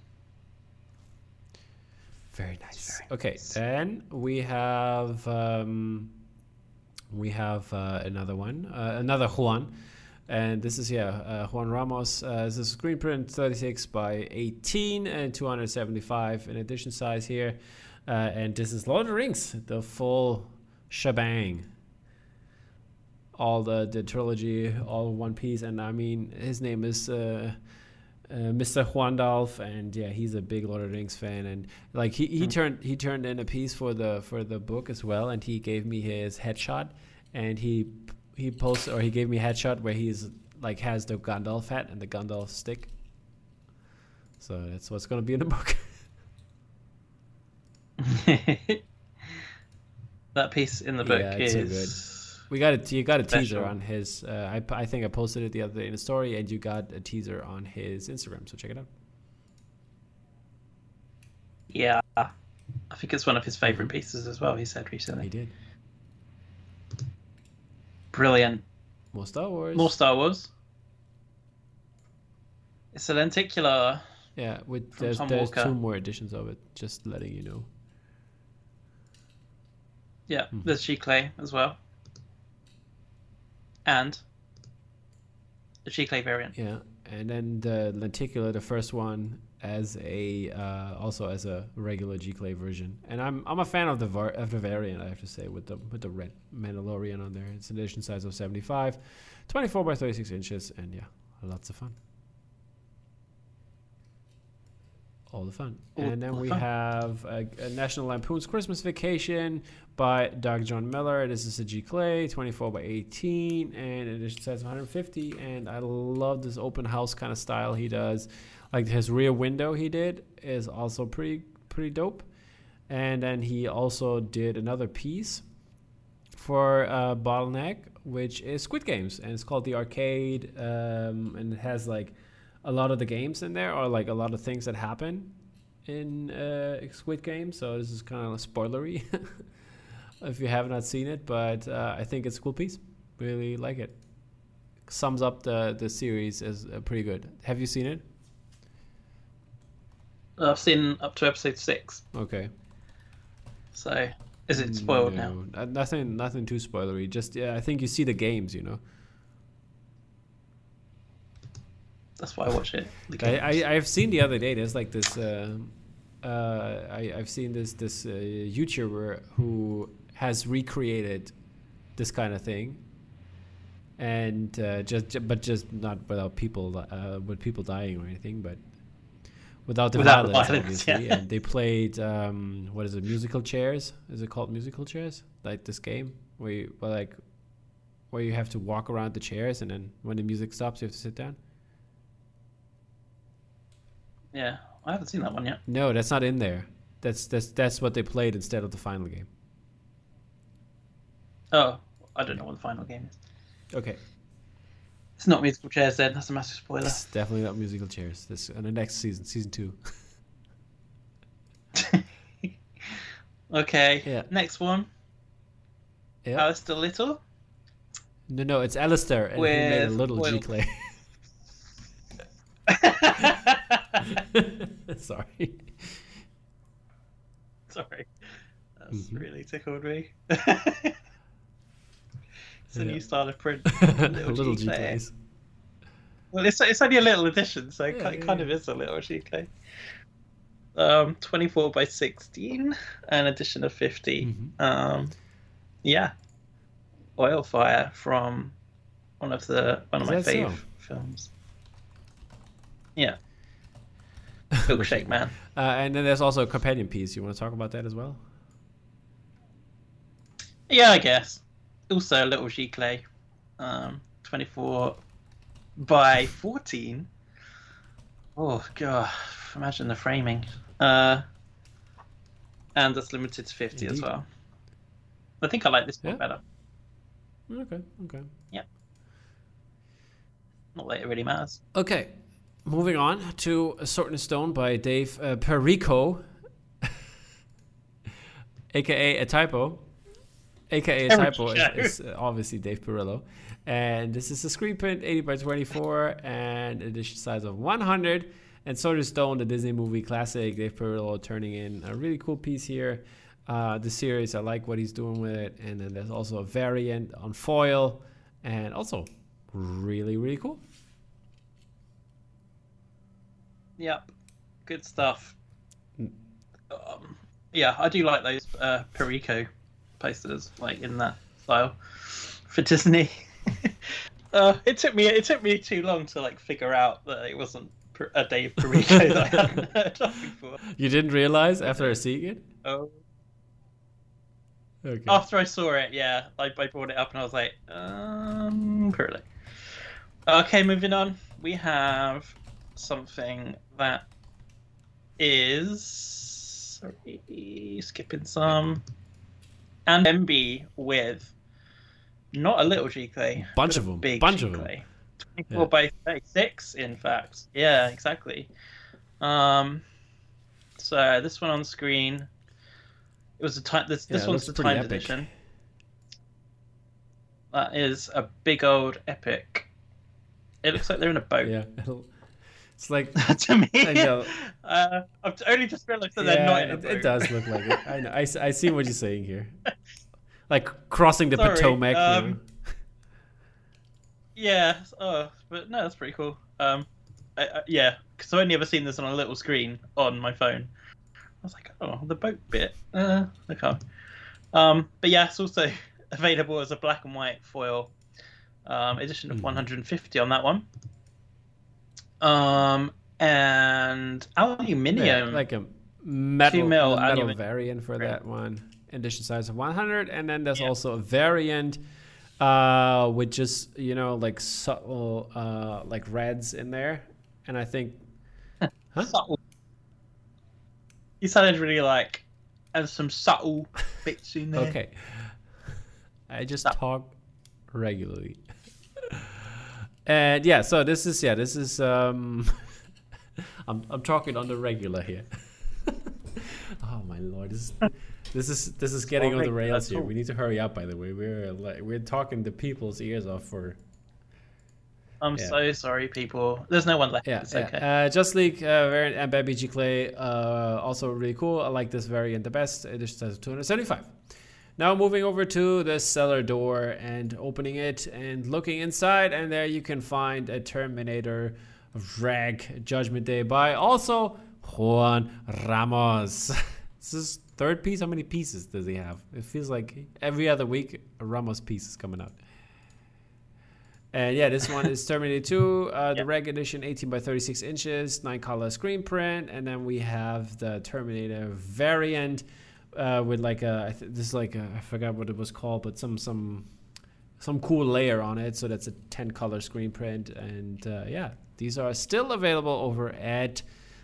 Very nice. very okay, nice. then we have um, we have uh, another one, uh, another Juan, and this is yeah uh, Juan Ramos. Uh, this is a screen print, 36 by 18 and 275 in edition size here, uh, and this is Lord of the Rings, the full shebang. All the the trilogy, all one piece, and I mean his name is. Uh, Mr. Juandalf, and yeah, he's a big Lord of the Rings fan, and like he, he Mm. turned he turned in a piece for the for the book as well, and he gave me his headshot, and he he posted or he gave me a headshot where he's like has the Gandalf hat and the Gandalf stick. So that's what's gonna be in the book. that piece in the book Yeah, is. We got a you got a teaser on his. Uh, I I think I posted it the other day in a story, and you got a teaser on his Instagram. So check it out. Yeah, I think it's one of his favorite pieces as well. He said recently. He did Brilliant. more Star Wars. More Star Wars. It's a lenticular. Yeah, with there's, Tom there's two more editions of it. Just letting you know. Yeah, Mhm. there's Chiclée as well. And the Chiclée variant. Yeah, and then the lenticular, the first one, as a uh, also as a regular G Clay version. And I'm I'm a fan of the var- of the variant. I have to say with the with the red Mandalorian on there. It's an edition size of 75, 24 by 36 inches, and yeah, lots of fun. All the fun. All- and then the we fun. have a, a National Lampoon's Christmas Vacation by Doug John Miller. This is a G Clay, 24 by 18, and edition size 150. And I love this open house kind of style he does. Like his rear window he did is also pretty pretty dope. And then he also did another piece for uh, Bottleneck, which is Squid Games, and it's called the Arcade, um, and it has like a lot of the games in there, or like a lot of things that happen in uh, Squid Game. So this is kind of spoilery. if you have not seen it, but uh, I think it's a cool piece. Really like it. Sums up the the series as uh, pretty good. Have you seen it? I've seen up to episode six. Okay. So is it spoiled now? No, uh, nothing, nothing too spoilery. Just yeah, I think you see the games. You know. That's why I watch it. I, I I've seen the other day. There's like this. Uh, uh, I I've seen this this uh, YouTuber who has recreated this kind of thing, and uh, just but just not without people uh, with people dying or anything, but without the Without violence, violence, obviously. yeah. And they played um, what is it? Musical chairs? Is it called musical chairs? Like this game where you like where you have to walk around the chairs, and then when the music stops, you have to sit down. Yeah, I haven't seen that one yet. No, that's not in there. That's that's that's what they played instead of the final game. Oh, I don't know what the final game is. Okay, It's not musical chairs then. That's a massive spoiler. it's definitely not musical chairs. This and the next season, season two. okay. Yeah. Next one. Yeah. Alistair Little. no, no, it's Alistair, and he made a With little G clay. Sorry. Sorry. That's Mhm. really tickled me. it's a Yeah. new style of print. A little G G-clay. Well, it's, it's only a little edition, so it Yeah, yeah, kind yeah. of is a little G-clay. Um, 24 by 16, an edition of 50. Mhm. Um, yeah. Oil Fire from one of the one of my so? fave films. Yeah. Milkshake Man. Uh, and then there's also a companion piece. You want to talk about that as well? Yeah, I guess. Also a little Giclée. Um, 24 by 14. Oh, God. Imagine the framing. Uh, and that's limited to 50 as well. I think I like this one Yeah. better. Okay, okay. Yeah. Not that it really matters. Okay, moving on to A Sword in Stone by Dave uh, Perico, aka a typo, aka a typo is, is uh, obviously Dave Perillo, and this is a screen print, 80 by 24, and edition size of 100. And Sword in Stone, the Disney movie classic, Dave Perillo turning in a really cool piece here. Uh, the series, I like what he's doing with it, and then there's also a variant on foil, and also really really cool. Yep. Good stuff. Mm. Um, yeah, I do like those uh, Perico posters, like in that style for Disney. uh, it took me it took me too long to like figure out that it wasn't a Dave Perico that I hadn't heard of before. You didn't realize after seeing it? Oh. Okay. After I saw it, yeah, I, I brought it up and I was like, um, Perico. Okay, moving on. We have something that is sorry, skipping some and MB with not a little G-Clay, Bunch of them, big bunch of 'em. G-Clay. 24 Yeah. by 36, in fact. Yeah, exactly. Um, so this one on screen. It was a time. This, Yeah, this one's the timed epic. edition. That is a big old epic. It looks like they're in a boat. Yeah. It's like to me, I know. Uh, I've only just realised that they're not in a it, it does look like it. I know. I, I see what you're saying here. Like crossing the Sorry, Potomac. um. Yeah. Oh, but no, that's pretty cool. Um, I, I, yeah, because I've only ever seen this on a little screen on my phone. I was like, oh, the boat bit. Uh, okay. Um, but yeah, it's also available as a black and white foil um, edition of Mhm. 150 on that one. Um, and aluminium. Yeah, like a metal, metal aluminium variant for that one. Edition size of 100, and then there's Yeah. also a variant uh, with just you know like subtle uh, like reds in there, and I think Huh? subtle. You sounded really like, and some subtle bits in there. okay. I just Stop. talk regularly. And yeah, so this is yeah, this is um I'm I'm talking on the regular here. oh my lord, this is This is this is getting on the rails here. We need to hurry up. By the way, we're like, we're talking the people's ears off for I'm Yeah. so sorry, people. There's no one left. yeah. it's yeah. okay. Uh, Just League uh, variant and Baby G Clay uh, also really cool. I like this variant the best. It just has 275. Now moving over to the cellar door and opening it and looking inside, and there you can find a Terminator Rag Judgment Day by also Juan Ramos. this is third piece. How many pieces does he have? It feels like every other week a Ramos piece is coming out. And yeah, this one is Terminator 2, uh, the Yep. Reg Edition, 18 by 36 inches, nine color screen print, and then we have the Terminator variant uh, with like a I th- this is like a, I forgot what it was called, but some some some cool layer on it. So that's a 10 color screen print, and uh, yeah, these are still available over at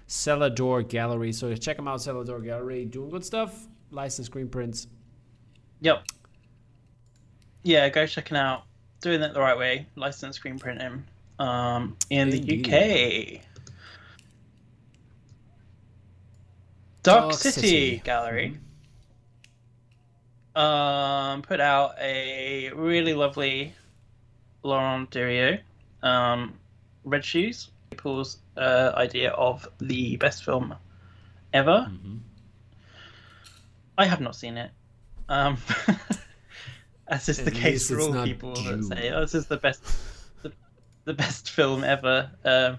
Celador Gallery. So check them out, Celador Gallery, doing good stuff, licensed screen prints. Yep. Yeah, go check it out. Doing it the right way. Licensed screen printing. Um, in Indeed. the UK. Dark, Dark City, City. Gallery. Um, put out a really lovely Laurent Durieux, um, Red Shoes. People's uh, idea of the best film ever. Mhm. I have not seen it. Um, as is At the case for all people that Dune. say, "Oh, this is the best, the, the best film ever." Um,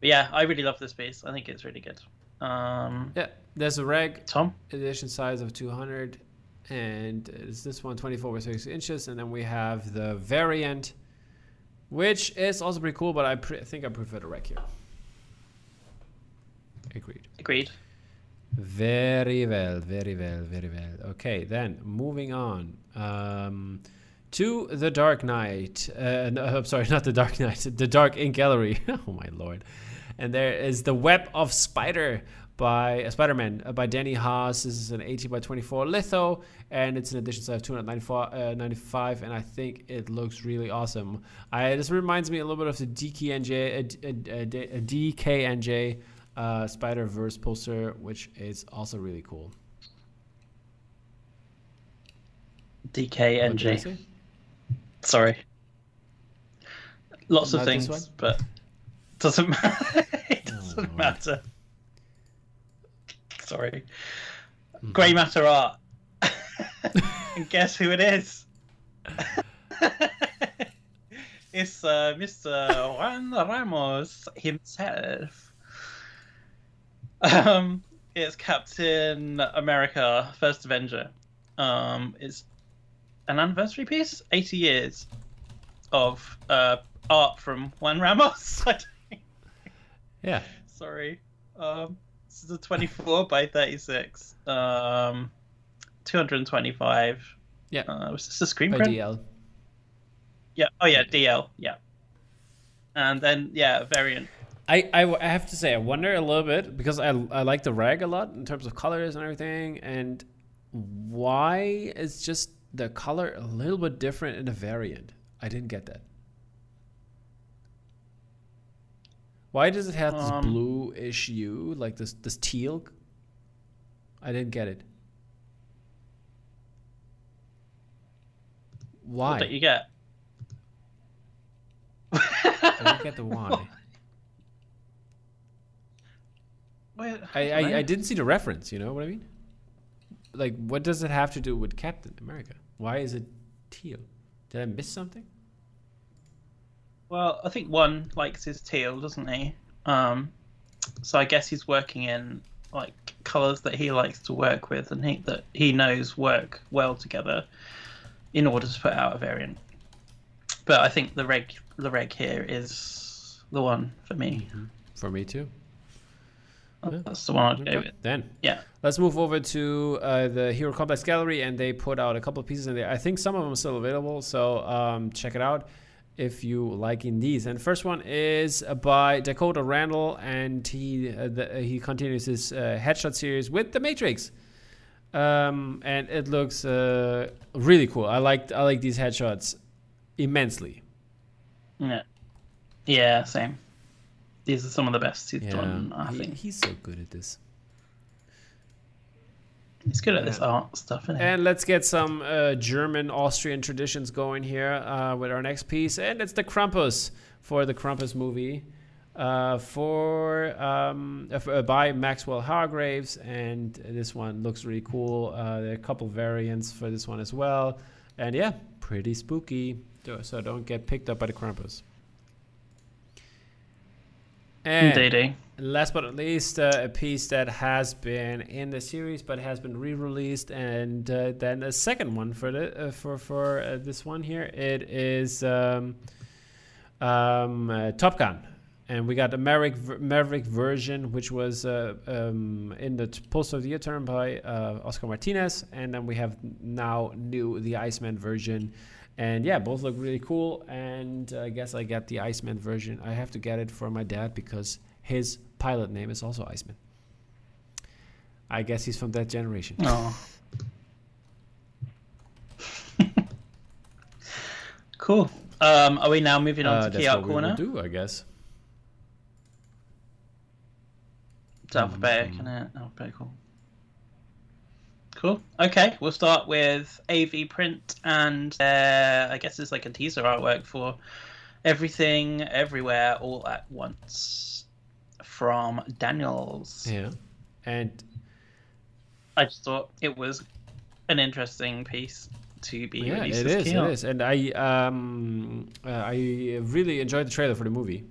but yeah, I really love this piece. I think it's really good. Um, Yeah, there's a Reg Tom, edition size of 200 and is this one 24 by 36 inches and then we have the variant which is also pretty cool but i pre- think i prefer the rec here agreed. Agreed. very well very well very well. Okay then moving on um to the dark knight uh no, i'm sorry not the dark knight the dark ink gallery. Oh my lord. And there is the web of spider by uh, spider-man uh, by danny haas this is an 18 by 24 litho and it's an edition size of 295 uh, and i think it looks really awesome I, this reminds me a little bit of the dkng uh, uh, uh, dkng uh, spider verse poster which is also really cool What did I DKNG. Sorry. Lots of Not this things, but doesn't matter. it doesn't Lord. matter. Sorry. Mhm. Grey matter art. and guess who it is? it's uh, Mr. Juan Ramos himself. Um, it's Captain America: First Avenger. Um, it's an anniversary piece, eighty years of uh, art from Juan Ramos. Yeah Sorry. Um, this is a 24 by 36. Um, 225. Yeah. Uh, was this a screen print? dl Yeah. Oh yeah, DL. Yeah. And then yeah, variant. I, I, I have to say I wonder a little bit because I, I like the rag a lot in terms of colors and everything and why is just the color a little bit different in the variant I didn't get that why does it have this Um, bluish hue like this this teal I didn't get it What why that you get? I don't get the why Wait, I, don't. I, I didn't see the reference. You know what I mean? Like, what does it have to do with Captain America? Why is it teal? Did I miss something? Well, I think Juan likes his teal, doesn't he? Um, so I guess he's working in like colors that he likes to work with, and he that he knows work well together in order to put out a variant. But I think the reg the reg here is the one for me. For me too. Yeah. That's the one I'd go with. Then Yeah. let's move over to uh, the Hero Complex Gallery, and they put out a couple of pieces in there. I think some of them are still available, so um, check it out if you liking these. And the first one is uh, by Dakota Randall, and he uh, the, he continues his uh, headshot series with the Matrix. Um, and it looks uh, really cool. I like I like these headshots immensely. Yeah. Yeah, same. These are some of the best he's Yeah, done, I he- think. he's so good at this. He's good at this art stuff, isn't? And let's get some uh, German Austrian traditions going here uh, with our next piece, and it's the Krampus for the Krampus movie. Uh, for um, uh, by Maxwell Hargraves, and this one looks really cool. Uh, there are a couple variants for this one as well, and yeah, pretty spooky. So don't get picked up by the Krampus. And Indeed. last but not least, uh, a piece that has been in the series but has been re-released, and uh, then a second one for the uh, for for uh, this one here. It is um, um, uh, Top Gun, and we got the Maverick Maverick version, which was uh, um, in the poster of the year term by Oscar Martinez, and then we have now new the Iceman version. And yeah, both look really cool. And I guess I get the Iceman version. I have to get it for my dad because his pilot name is also Iceman. I guess he's from that generation. Oh. cool. Um, are we now moving on Uh, to that's key art what we will corner? do, I guess. It's alphabetic, isn't it? Alphabetical. Cool. Okay, we'll start with AV print, and uh, I guess it's like a teaser artwork for everything, everywhere, all at once from Daniels. Yeah. And I just thought it was an interesting piece to be yeah, released it is. It is. And I um uh, I really enjoyed the trailer for the movie.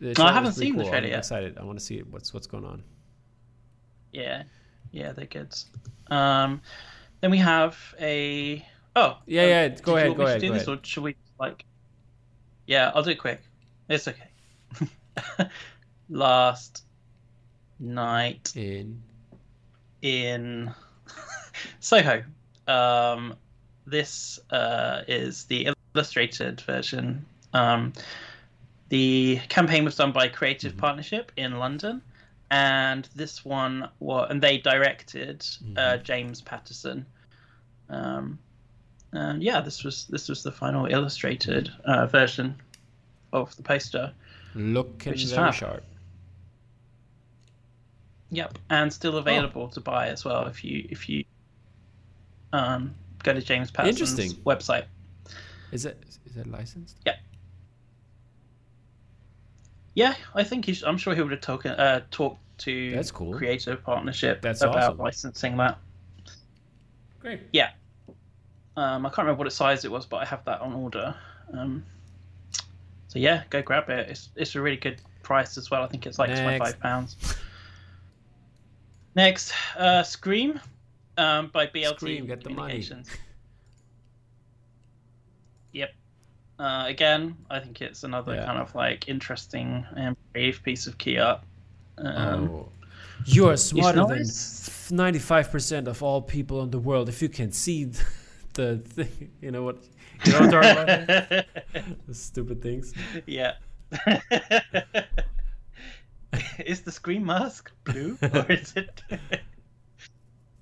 The I haven't seen the cool. trailer I'm yet. excited. I want to see what's what's going on. Yeah, yeah, they're good. Um, then we have a oh Yeah, um, yeah, did go ahead, go ahead, do go this, ahead. or should we like? Yeah, I'll do it quick. It's okay. Last night In in Soho. Um, this uh, is the illustrated version. Um, the campaign was done by Creative Partnership in London, and this one was, and they directed uh, James Patterson. Um, and yeah, this was this was the final illustrated uh, version of the poster. looking Which is very fab. sharp. Yep, and still available to buy as well if you if you um, go to James Patterson's Interesting. website. Is it is it licensed? Yeah, Yeah, I think he's. I'm sure he would have talked uh, talked to That's cool. Creative Partnership That's about awesome. licensing that. Great. Yeah. Um, I can't remember what size it was, but I have that on order. Um, so yeah, go grab it. It's it's a really good price as well. I think it's like twenty five pounds. Next, uh, Scream, um, by BLT Scream, get the money. Yep. Uh, again, I think it's another Yeah. kind of like interesting and brave piece of key art. Um, oh. You are smarter than ninety-five percent of all people in the world. If you can see the thing, you know what? You know what I'm talking about? the stupid things. yeah. is the screen mask blue or is it?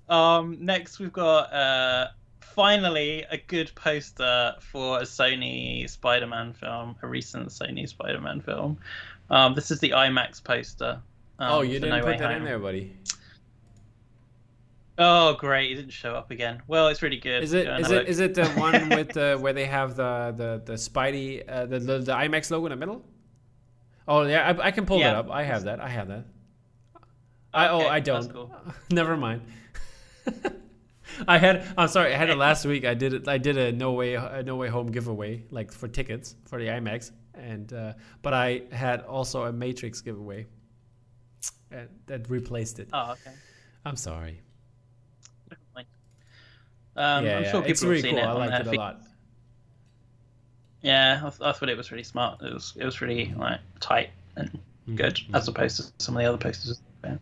um. Next, we've got uh, finally a good poster for a Sony Spider-Man film, a recent Sony Spider-Man film. Um, this is the IMAX poster. Um, oh, you didn't No put that in there, buddy. Oh, great! It didn't show up again. Well, it's really good. Is it is it is it the one with the where they have the the the Spidey uh, the, the the IMAX logo in the middle? Oh yeah, I, I can pull that up. I have that. I have that. I oh I don't. cool. Never mind. I had. I'm sorry. I had it last week. I did it. I did a no way a no way home giveaway like for tickets for the IMAX, and uh, but I had also a Matrix giveaway. And that replaced it. Oh, okay. I'm sorry. Um, yeah, I'm yeah. sure people it's really have seen cool. it I liked it a lot. Yeah, I, th- I thought it was really smart. It was it was really like tight and good Mhm. as opposed to some of the other posters. Yeah.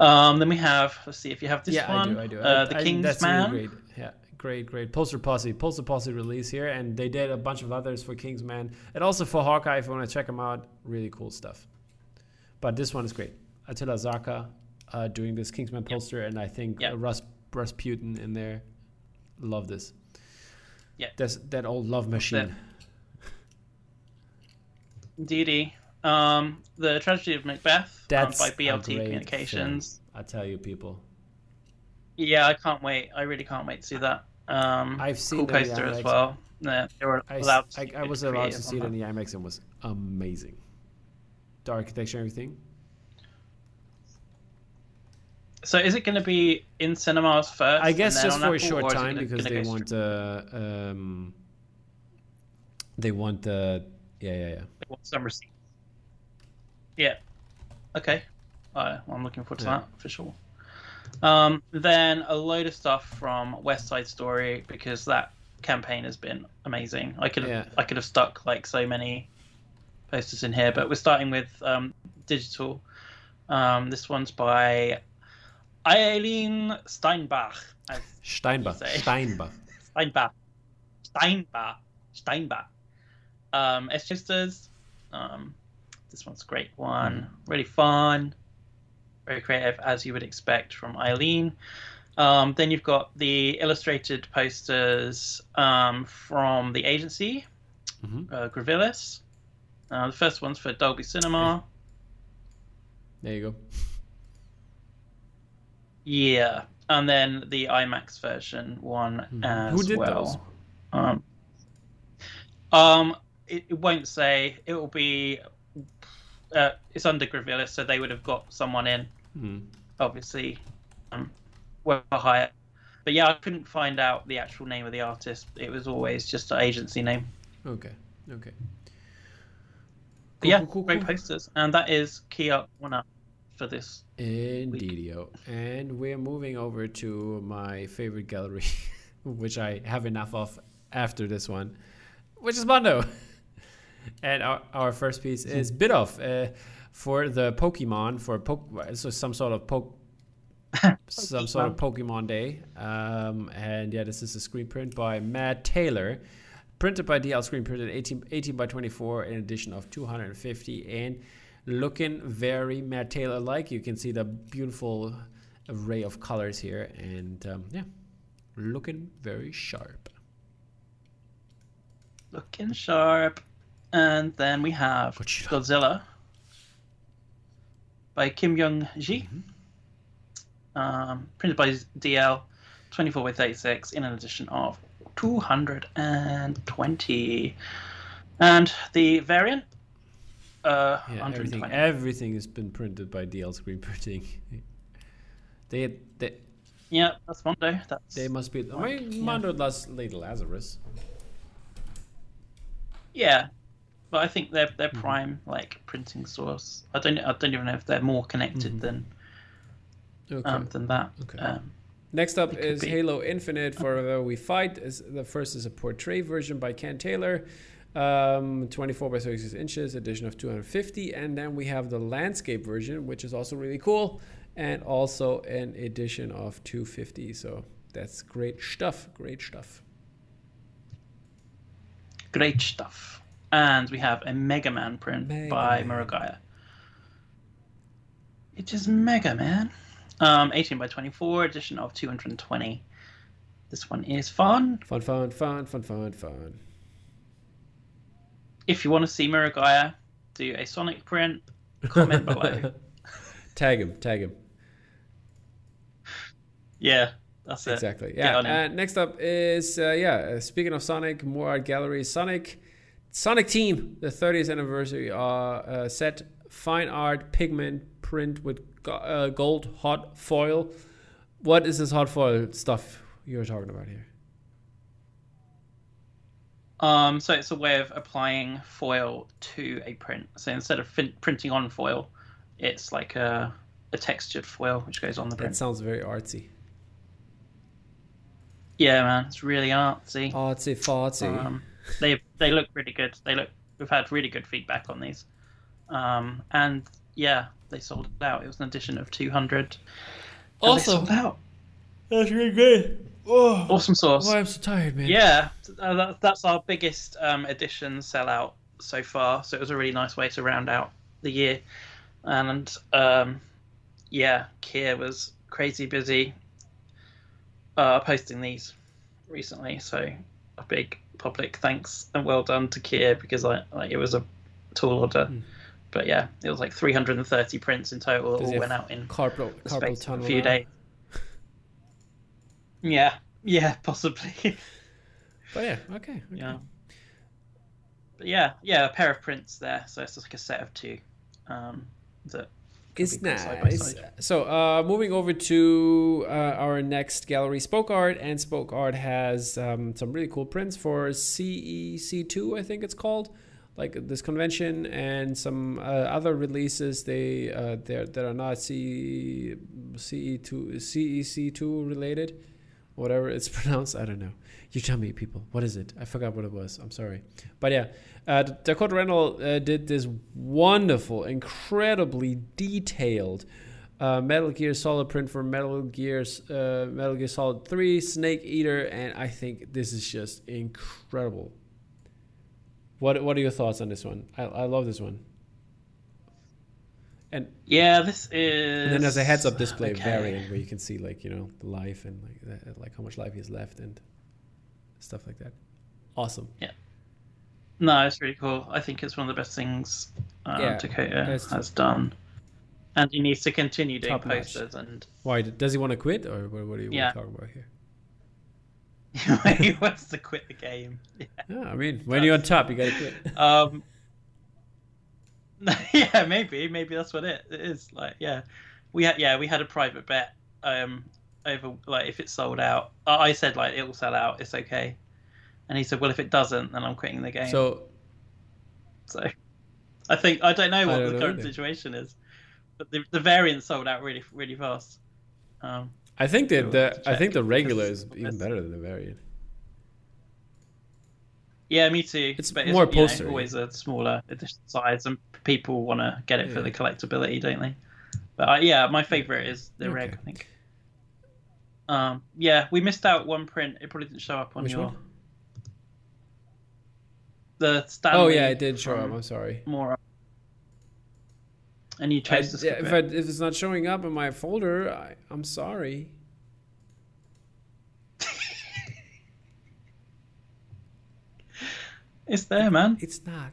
Um, then we have let's see if you have this yeah, one. I do. I do. Uh, the I, King's that's Man. Really great. Yeah, great, great. Poster Posse, Poster Posse release here, and they did a bunch of others for Kingsman, and also for Hawkeye. If you want to check them out, really cool stuff. But this one is great. Attila Zaka uh, doing this Kingsman poster, and I think Yep. uh, Russ Rasputin in there. Love this. Yeah. That's that old love machine. DD. Um, the Tragedy of Macbeth um, That's by BLT Communications. I tell you, people. Yeah, I can't wait. I really can't wait to see that. Um, I've seen cool the poster as well. Yeah, they were I, allowed. I, I get was allowed to see it in the IMAX and it was amazing. The architecture, and everything. So is it going to be in cinemas first? I guess just for a short or is it time gonna- because gonna they want uh, um, they want uh, yeah yeah yeah. They want some receipts. Yeah. Okay. Uh, I'm looking forward to Yeah. that for sure. Um, then a load of stuff from West Side Story because that campaign has been amazing. I could have Yeah. I could have stuck like so many posters in here, but we're starting with um, digital. Um, this one's by Eileen Steinbach. Steinbach. Steinbach. Steinbach. Steinbach. Steinbach. Um, S Sisters. Um, this one's a great one. Really fun. Very creative, as you would expect from Eileen. Um, then you've got the illustrated posters um, from the agency, Mhm. uh, Gravillis. Uh, the first one's for Dolby Cinema. There you go. Yeah. And then the IMAX version one Mhm. as Who did well. those? Um, um, it, it won't say. It will be. Uh, it's under Gravillis, so they would have got someone in, Mhm. obviously, um, well higher. But yeah, I couldn't find out the actual name of the artist. It was always just an agency name. Okay, okay. But Cool, yeah, cool, cool, great cool. posters, and that is Kia one up for this. Indeedio. And we're moving over to my favorite gallery, which I have enough of after this one, which is Mondo. And our, our first piece is Bit of uh, for the Pokemon, for po- so some sort of poke. some sort of Pokemon Day. Um, and yeah, this is a screen print by Matt Taylor. Printed by DL Screen Printed 18, 18 by 24 in edition of 250. And looking very Matt Taylor like. You can see the beautiful array of colors here. And um, yeah, looking very sharp. Looking sharp. And then we have Godzilla. Godzilla by Kim Young Ji. Um, printed by DL, 24 by 36 in an edition of 220. And the variant, uh, Yeah, 120. everything, everything has been printed by DL Screen Printing. they, they, Yeah, that's Mondo. That's they must be. I Like, mean, yeah. Mondo Las Lady Lazarus. yeah, but I think they're they're Mm-hmm. prime like printing source. I don't I don't even know if they're more connected Mhm. than Okay. um, than that. Okay. Um, Next up is be. Halo Infinite Forever We Fight. Is the first is a portrait version by Ken Taylor, um, 24 by 36 inches, edition of 250, and then we have the landscape version, which is also really cool, and also an edition of 250. So that's great stuff. Great stuff. great stuff. And we have a Mega Man print Mega by Man. It is Mega Man. Um, 18 by 24, edition of 220. This one is fun. Fun, fun, fun, fun, fun, fun. If you want to see Murugaya do a Sonic print, comment below. tag him. Tag him. Yeah, that's it. Exactly. Yeah. Uh, next up is uh, yeah. Uh, speaking of Sonic, more art gallery. Sonic, Sonic Team, the 30th anniversary uh, uh, set, fine art, pigment, print with go- uh, gold hot foil. What is this hot foil stuff you're talking about here? Um, so it's a way of applying foil to a print. So instead of printing on foil, it's like a, a textured foil which goes on the That print. sounds very artsy. Yeah, man, it's really artsy. Artsy fartsy. Um, they they look really good. They look. We've had really good feedback on these, um, and yeah, they sold it out. It was an edition of two hundred. Awesome. sold out. That's really good. Oh, Awesome sauce. oh, I'm so tired, man. Yeah, uh, that, that's our biggest um, edition sellout so far. So it was a really nice way to round out the year. And um, yeah, Kier was crazy busy uh, posting these recently. So a big public thanks and well done to Kier because I like it was a tall order, Mm. But yeah, it was like 330 prints in total all went out in Carpal, the carpal space tunnel. a few days. Yeah, yeah, possibly. But yeah, okay. okay. yeah. But yeah, yeah, a pair of prints there. So it's just like a set of two. Um, that It's be put side by nice. side. So, uh, moving over to uh, our next gallery, Spoke Art, and Spoke Art has um, some really cool prints for CEC2, I think it's called, like this convention, and some uh, other releases. They uh, that are not C CE2 CEC2 related, whatever it's pronounced. I don't know. You tell me, people. What is it? I forgot what it was. I'm sorry, but yeah, uh, Dakota Randall uh, did this wonderful, incredibly detailed uh, Metal Gear Solid print for Metal Gear's uh, Metal Gear Solid 3 Snake Eater, and I think this is just incredible. What What are your thoughts on this one? I, I love this one. And, Yeah, this is. and then there's a heads up display okay. variant where you can see like you know the life and like that, like how much life he has left and stuff like that. Awesome. Yeah. No, it's really cool. I think it's one of the best things um, Yeah, Dakota it's- has done, and he needs to continue doing Top notch. posters. And Why does he want to quit or what, what are you Yeah. talking about here? he wants to quit the game. Yeah. Yeah, I mean when you're on top, you gotta quit. Um, yeah, maybe, maybe that's what it, it is. Like, yeah, we had, yeah, we had a private bet um, over like if it sold out. I I said like it will sell out, it's okay, and he said, well, if it doesn't, then I'm quitting the game. So So I think I don't know what don't the know current either. situation is, but the the variant sold out really really fast. Um, I think So that we'll the I think the regular is even better than the variant. yeah, me too. It's but more it's you know, always a smaller edition size, and people want to get it for the collectability, don't they? But uh, yeah, my favorite is the Okay. reg. I think. Um, yeah, we missed out one print. It probably didn't show up on Which your one? the Stanley. Oh yeah, it did show up. I'm sorry. More. And you chose to yeah, skip if, I, if it's not showing up in my folder, I, I'm sorry. It's there, man. It's not.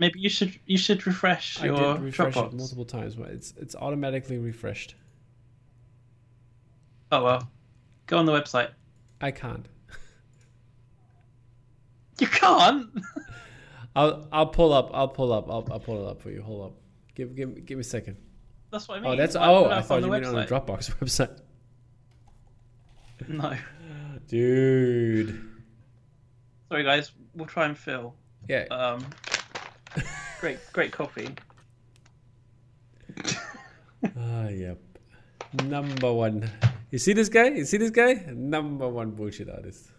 Maybe you should you should refresh I your did refresh Dropbox. it multiple times, but it's it's automatically refreshed. Oh well, go on the website. I can't. You can't. I'll I'll pull up. I'll pull up. I'll, I'll pull it up for you. Hold up. Give give me- give me a second. That's what I mean. Oh, that's oh. I thought you meant on the? Dropbox website. No, Dude. sorry guys. We'll try and fill. Yeah. Um, great, great coffee. Ah, yep. Number one. You see this guy? You see this guy? Number one bullshit artist.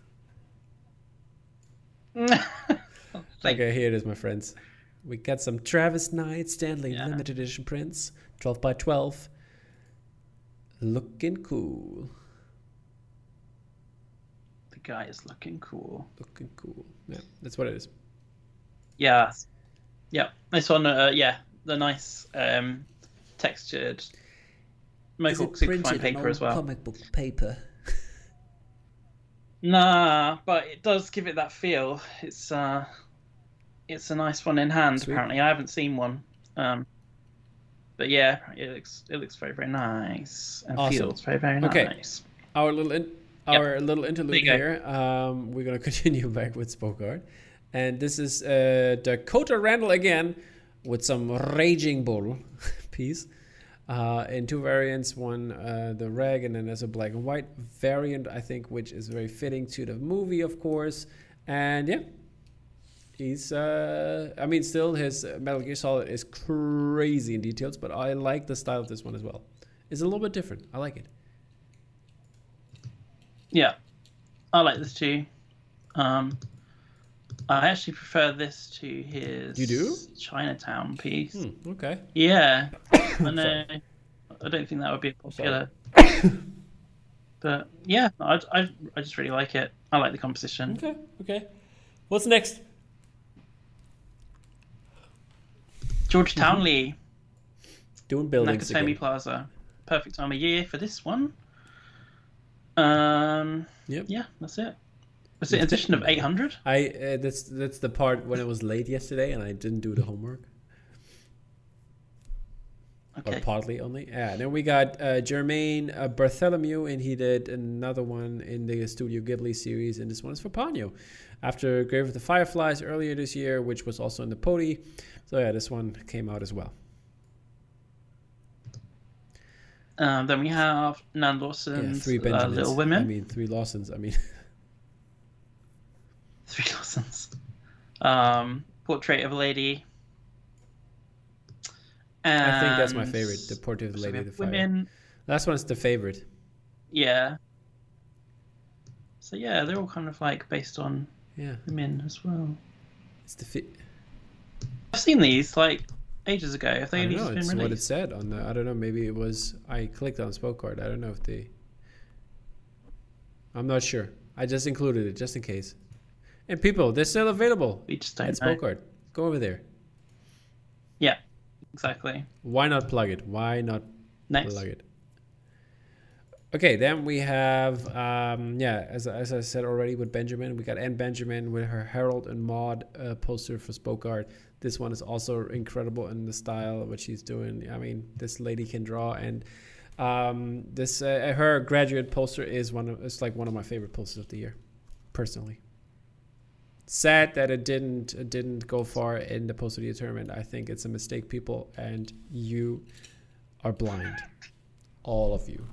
Thank Okay, here it is, my friends. We got some Travis Knight Stanley Yeah. limited edition prints, 12 by 12. Looking cool. The guy is looking cool. Looking cool. Yeah, that's what it is. Yeah, yeah. This one, uh, yeah, the nice um, textured Mohawk Superfine paper as well. comic book paper? Nah, but it does give it that feel. It's uh, it's a nice one in hand. Sweet. Apparently, I haven't seen one. Um, but yeah, it looks it looks very very nice and Awesome. feels very very Okay. nice. Our little in, Yep. our little interlude There you go. here. Um, we're gonna continue back with Spoke Art, and this is uh, Dakota Randall again with some Raging Bull piece uh, in two variants. One uh, the reg, and then there's a black and white variant, I think, which is very fitting to the movie, of course. And yeah, he's. Uh, I mean, still his Metal Gear Solid is crazy in details, but I like the style of this one as well. It's a little bit different. I like it. Yeah, I like this too. Um, I actually prefer this to his You do? Chinatown piece. Hmm, okay. Yeah, I know. I don't think that would be a popular. but yeah, I, I, I just really like it. I like the composition. Okay. Okay. What's next? George Townley, Doing buildings Nakatomi again. Plaza. Perfect time of year for this one. Um, Yep. yeah, that's it. Was it an edition of 800? I uh, that's that's the part when it was late yesterday and I didn't do the homework. Okay. or partly only. Yeah. Then we got uh, Jermaine uh, Bartholomew, and he did another one in the Studio Ghibli series, and this one is for Ponyo. After Grave of the Fireflies earlier this year, which was also in the Pody. So yeah, this one came out as well. Um, then we have Nan Yeah, Lawson's three uh, Little Women. I mean, three Lawsons. I mean, Three Lawsons. Um, Portrait of a Lady. I think that's my favorite. The Portrait of the Lady of the Fire. Women. Last one's the favorite. Yeah. So yeah, they're all kind of like based on Yeah, women as well. it's the. Fi- I've seen these like ages ago. Have I they don't at know. It's what it said on the. I don't know. Maybe it was. I clicked on Spoke Art. I don't know if they. I'm not sure. I just included it just in case. And people, they're still available We just at don't know. Spoke Art. Go over there. Yeah, exactly. Why not plug it? Why not Next. plug it? Okay, then we have um, yeah, as, as I said already with Benjamin, we got Anne Benjamin with her Harold and Maude uh, poster for Spoke Art. This one is also incredible in the style of what she's doing. I mean, this lady can draw, and um, this uh, her graduate poster is one of it's like one of my favorite posters of the year, personally. Sad that it didn't it didn't go far in the poster of tournament. I think it's a mistake, people, and you are blind, all of you.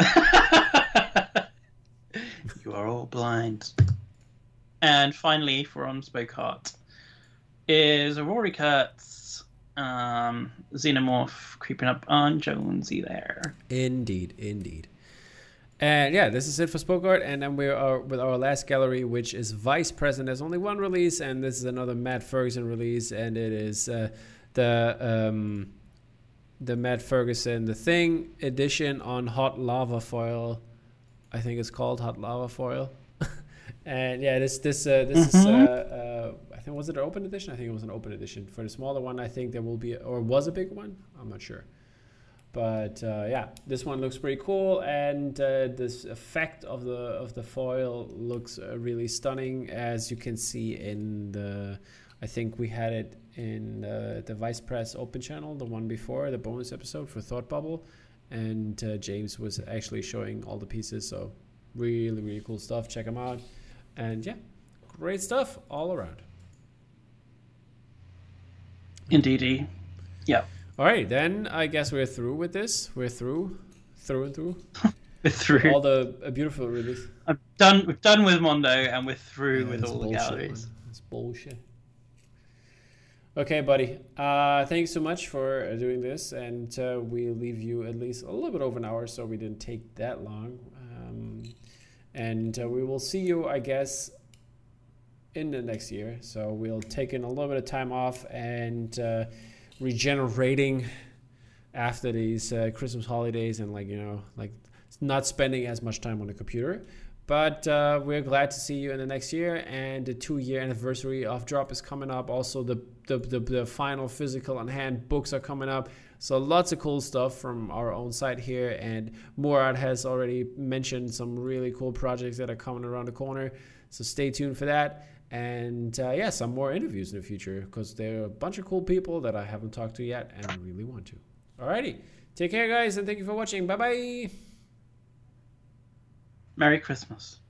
you are all blind. And finally, for on Spoke is Rory Kurtz, um, Xenomorph creeping up on Jonesy there. Indeed, indeed. And yeah, this is it for Spoke Art. And then we are with our last gallery, which is Vice Press. There's only one release, and this is another Matt Ferguson release, and it is uh, the um, the Matt Ferguson The Thing edition on hot lava foil. I think it's called hot lava foil. and yeah, this this uh, this is uh, uh, I think was it an open edition? I think it was an open edition. For the smaller one, I think there will be or was a big one. I'm not sure. But uh, yeah, this one looks pretty cool, and uh, this effect of the of the foil looks uh, really stunning, as you can see in the. I think we had it in the Vice Press Open channel, the one before the bonus episode for Thought Bubble, and uh, James was actually showing all the pieces. So really, really cool stuff. Check them out, and yeah, great stuff all around. Indeedy. Yeah. All right, then I guess we're through with this. We're through, through and through. We're through. all the a beautiful release. I'm done. We've done with Mondo, and we're through Yeah, with all the galleries. man. It's bullshit. Okay, buddy. Uh, thank you so much for uh, doing this, and uh, we leave you at least a little bit over an hour, so we didn't take that long. Um, and uh, we will see you, I guess, in the next year. So we'll take in a little bit of time off and uh, regenerating after these uh, Christmas holidays, and like you know, like not spending as much time on the computer. But uh, we're glad to see you in the next year, and the two-year anniversary of Drop is coming up. Also, the the, the, the final physical on hand books are coming up. So lots of cool stuff from our own site here, and Morad has already mentioned some really cool projects that are coming around the corner. So stay tuned for that, and uh, yeah, some more interviews in the future because there are a bunch of cool people that I haven't talked to yet, and really want to. Alrighty, take care, guys, and thank you for watching. Bye bye. Merry Christmas.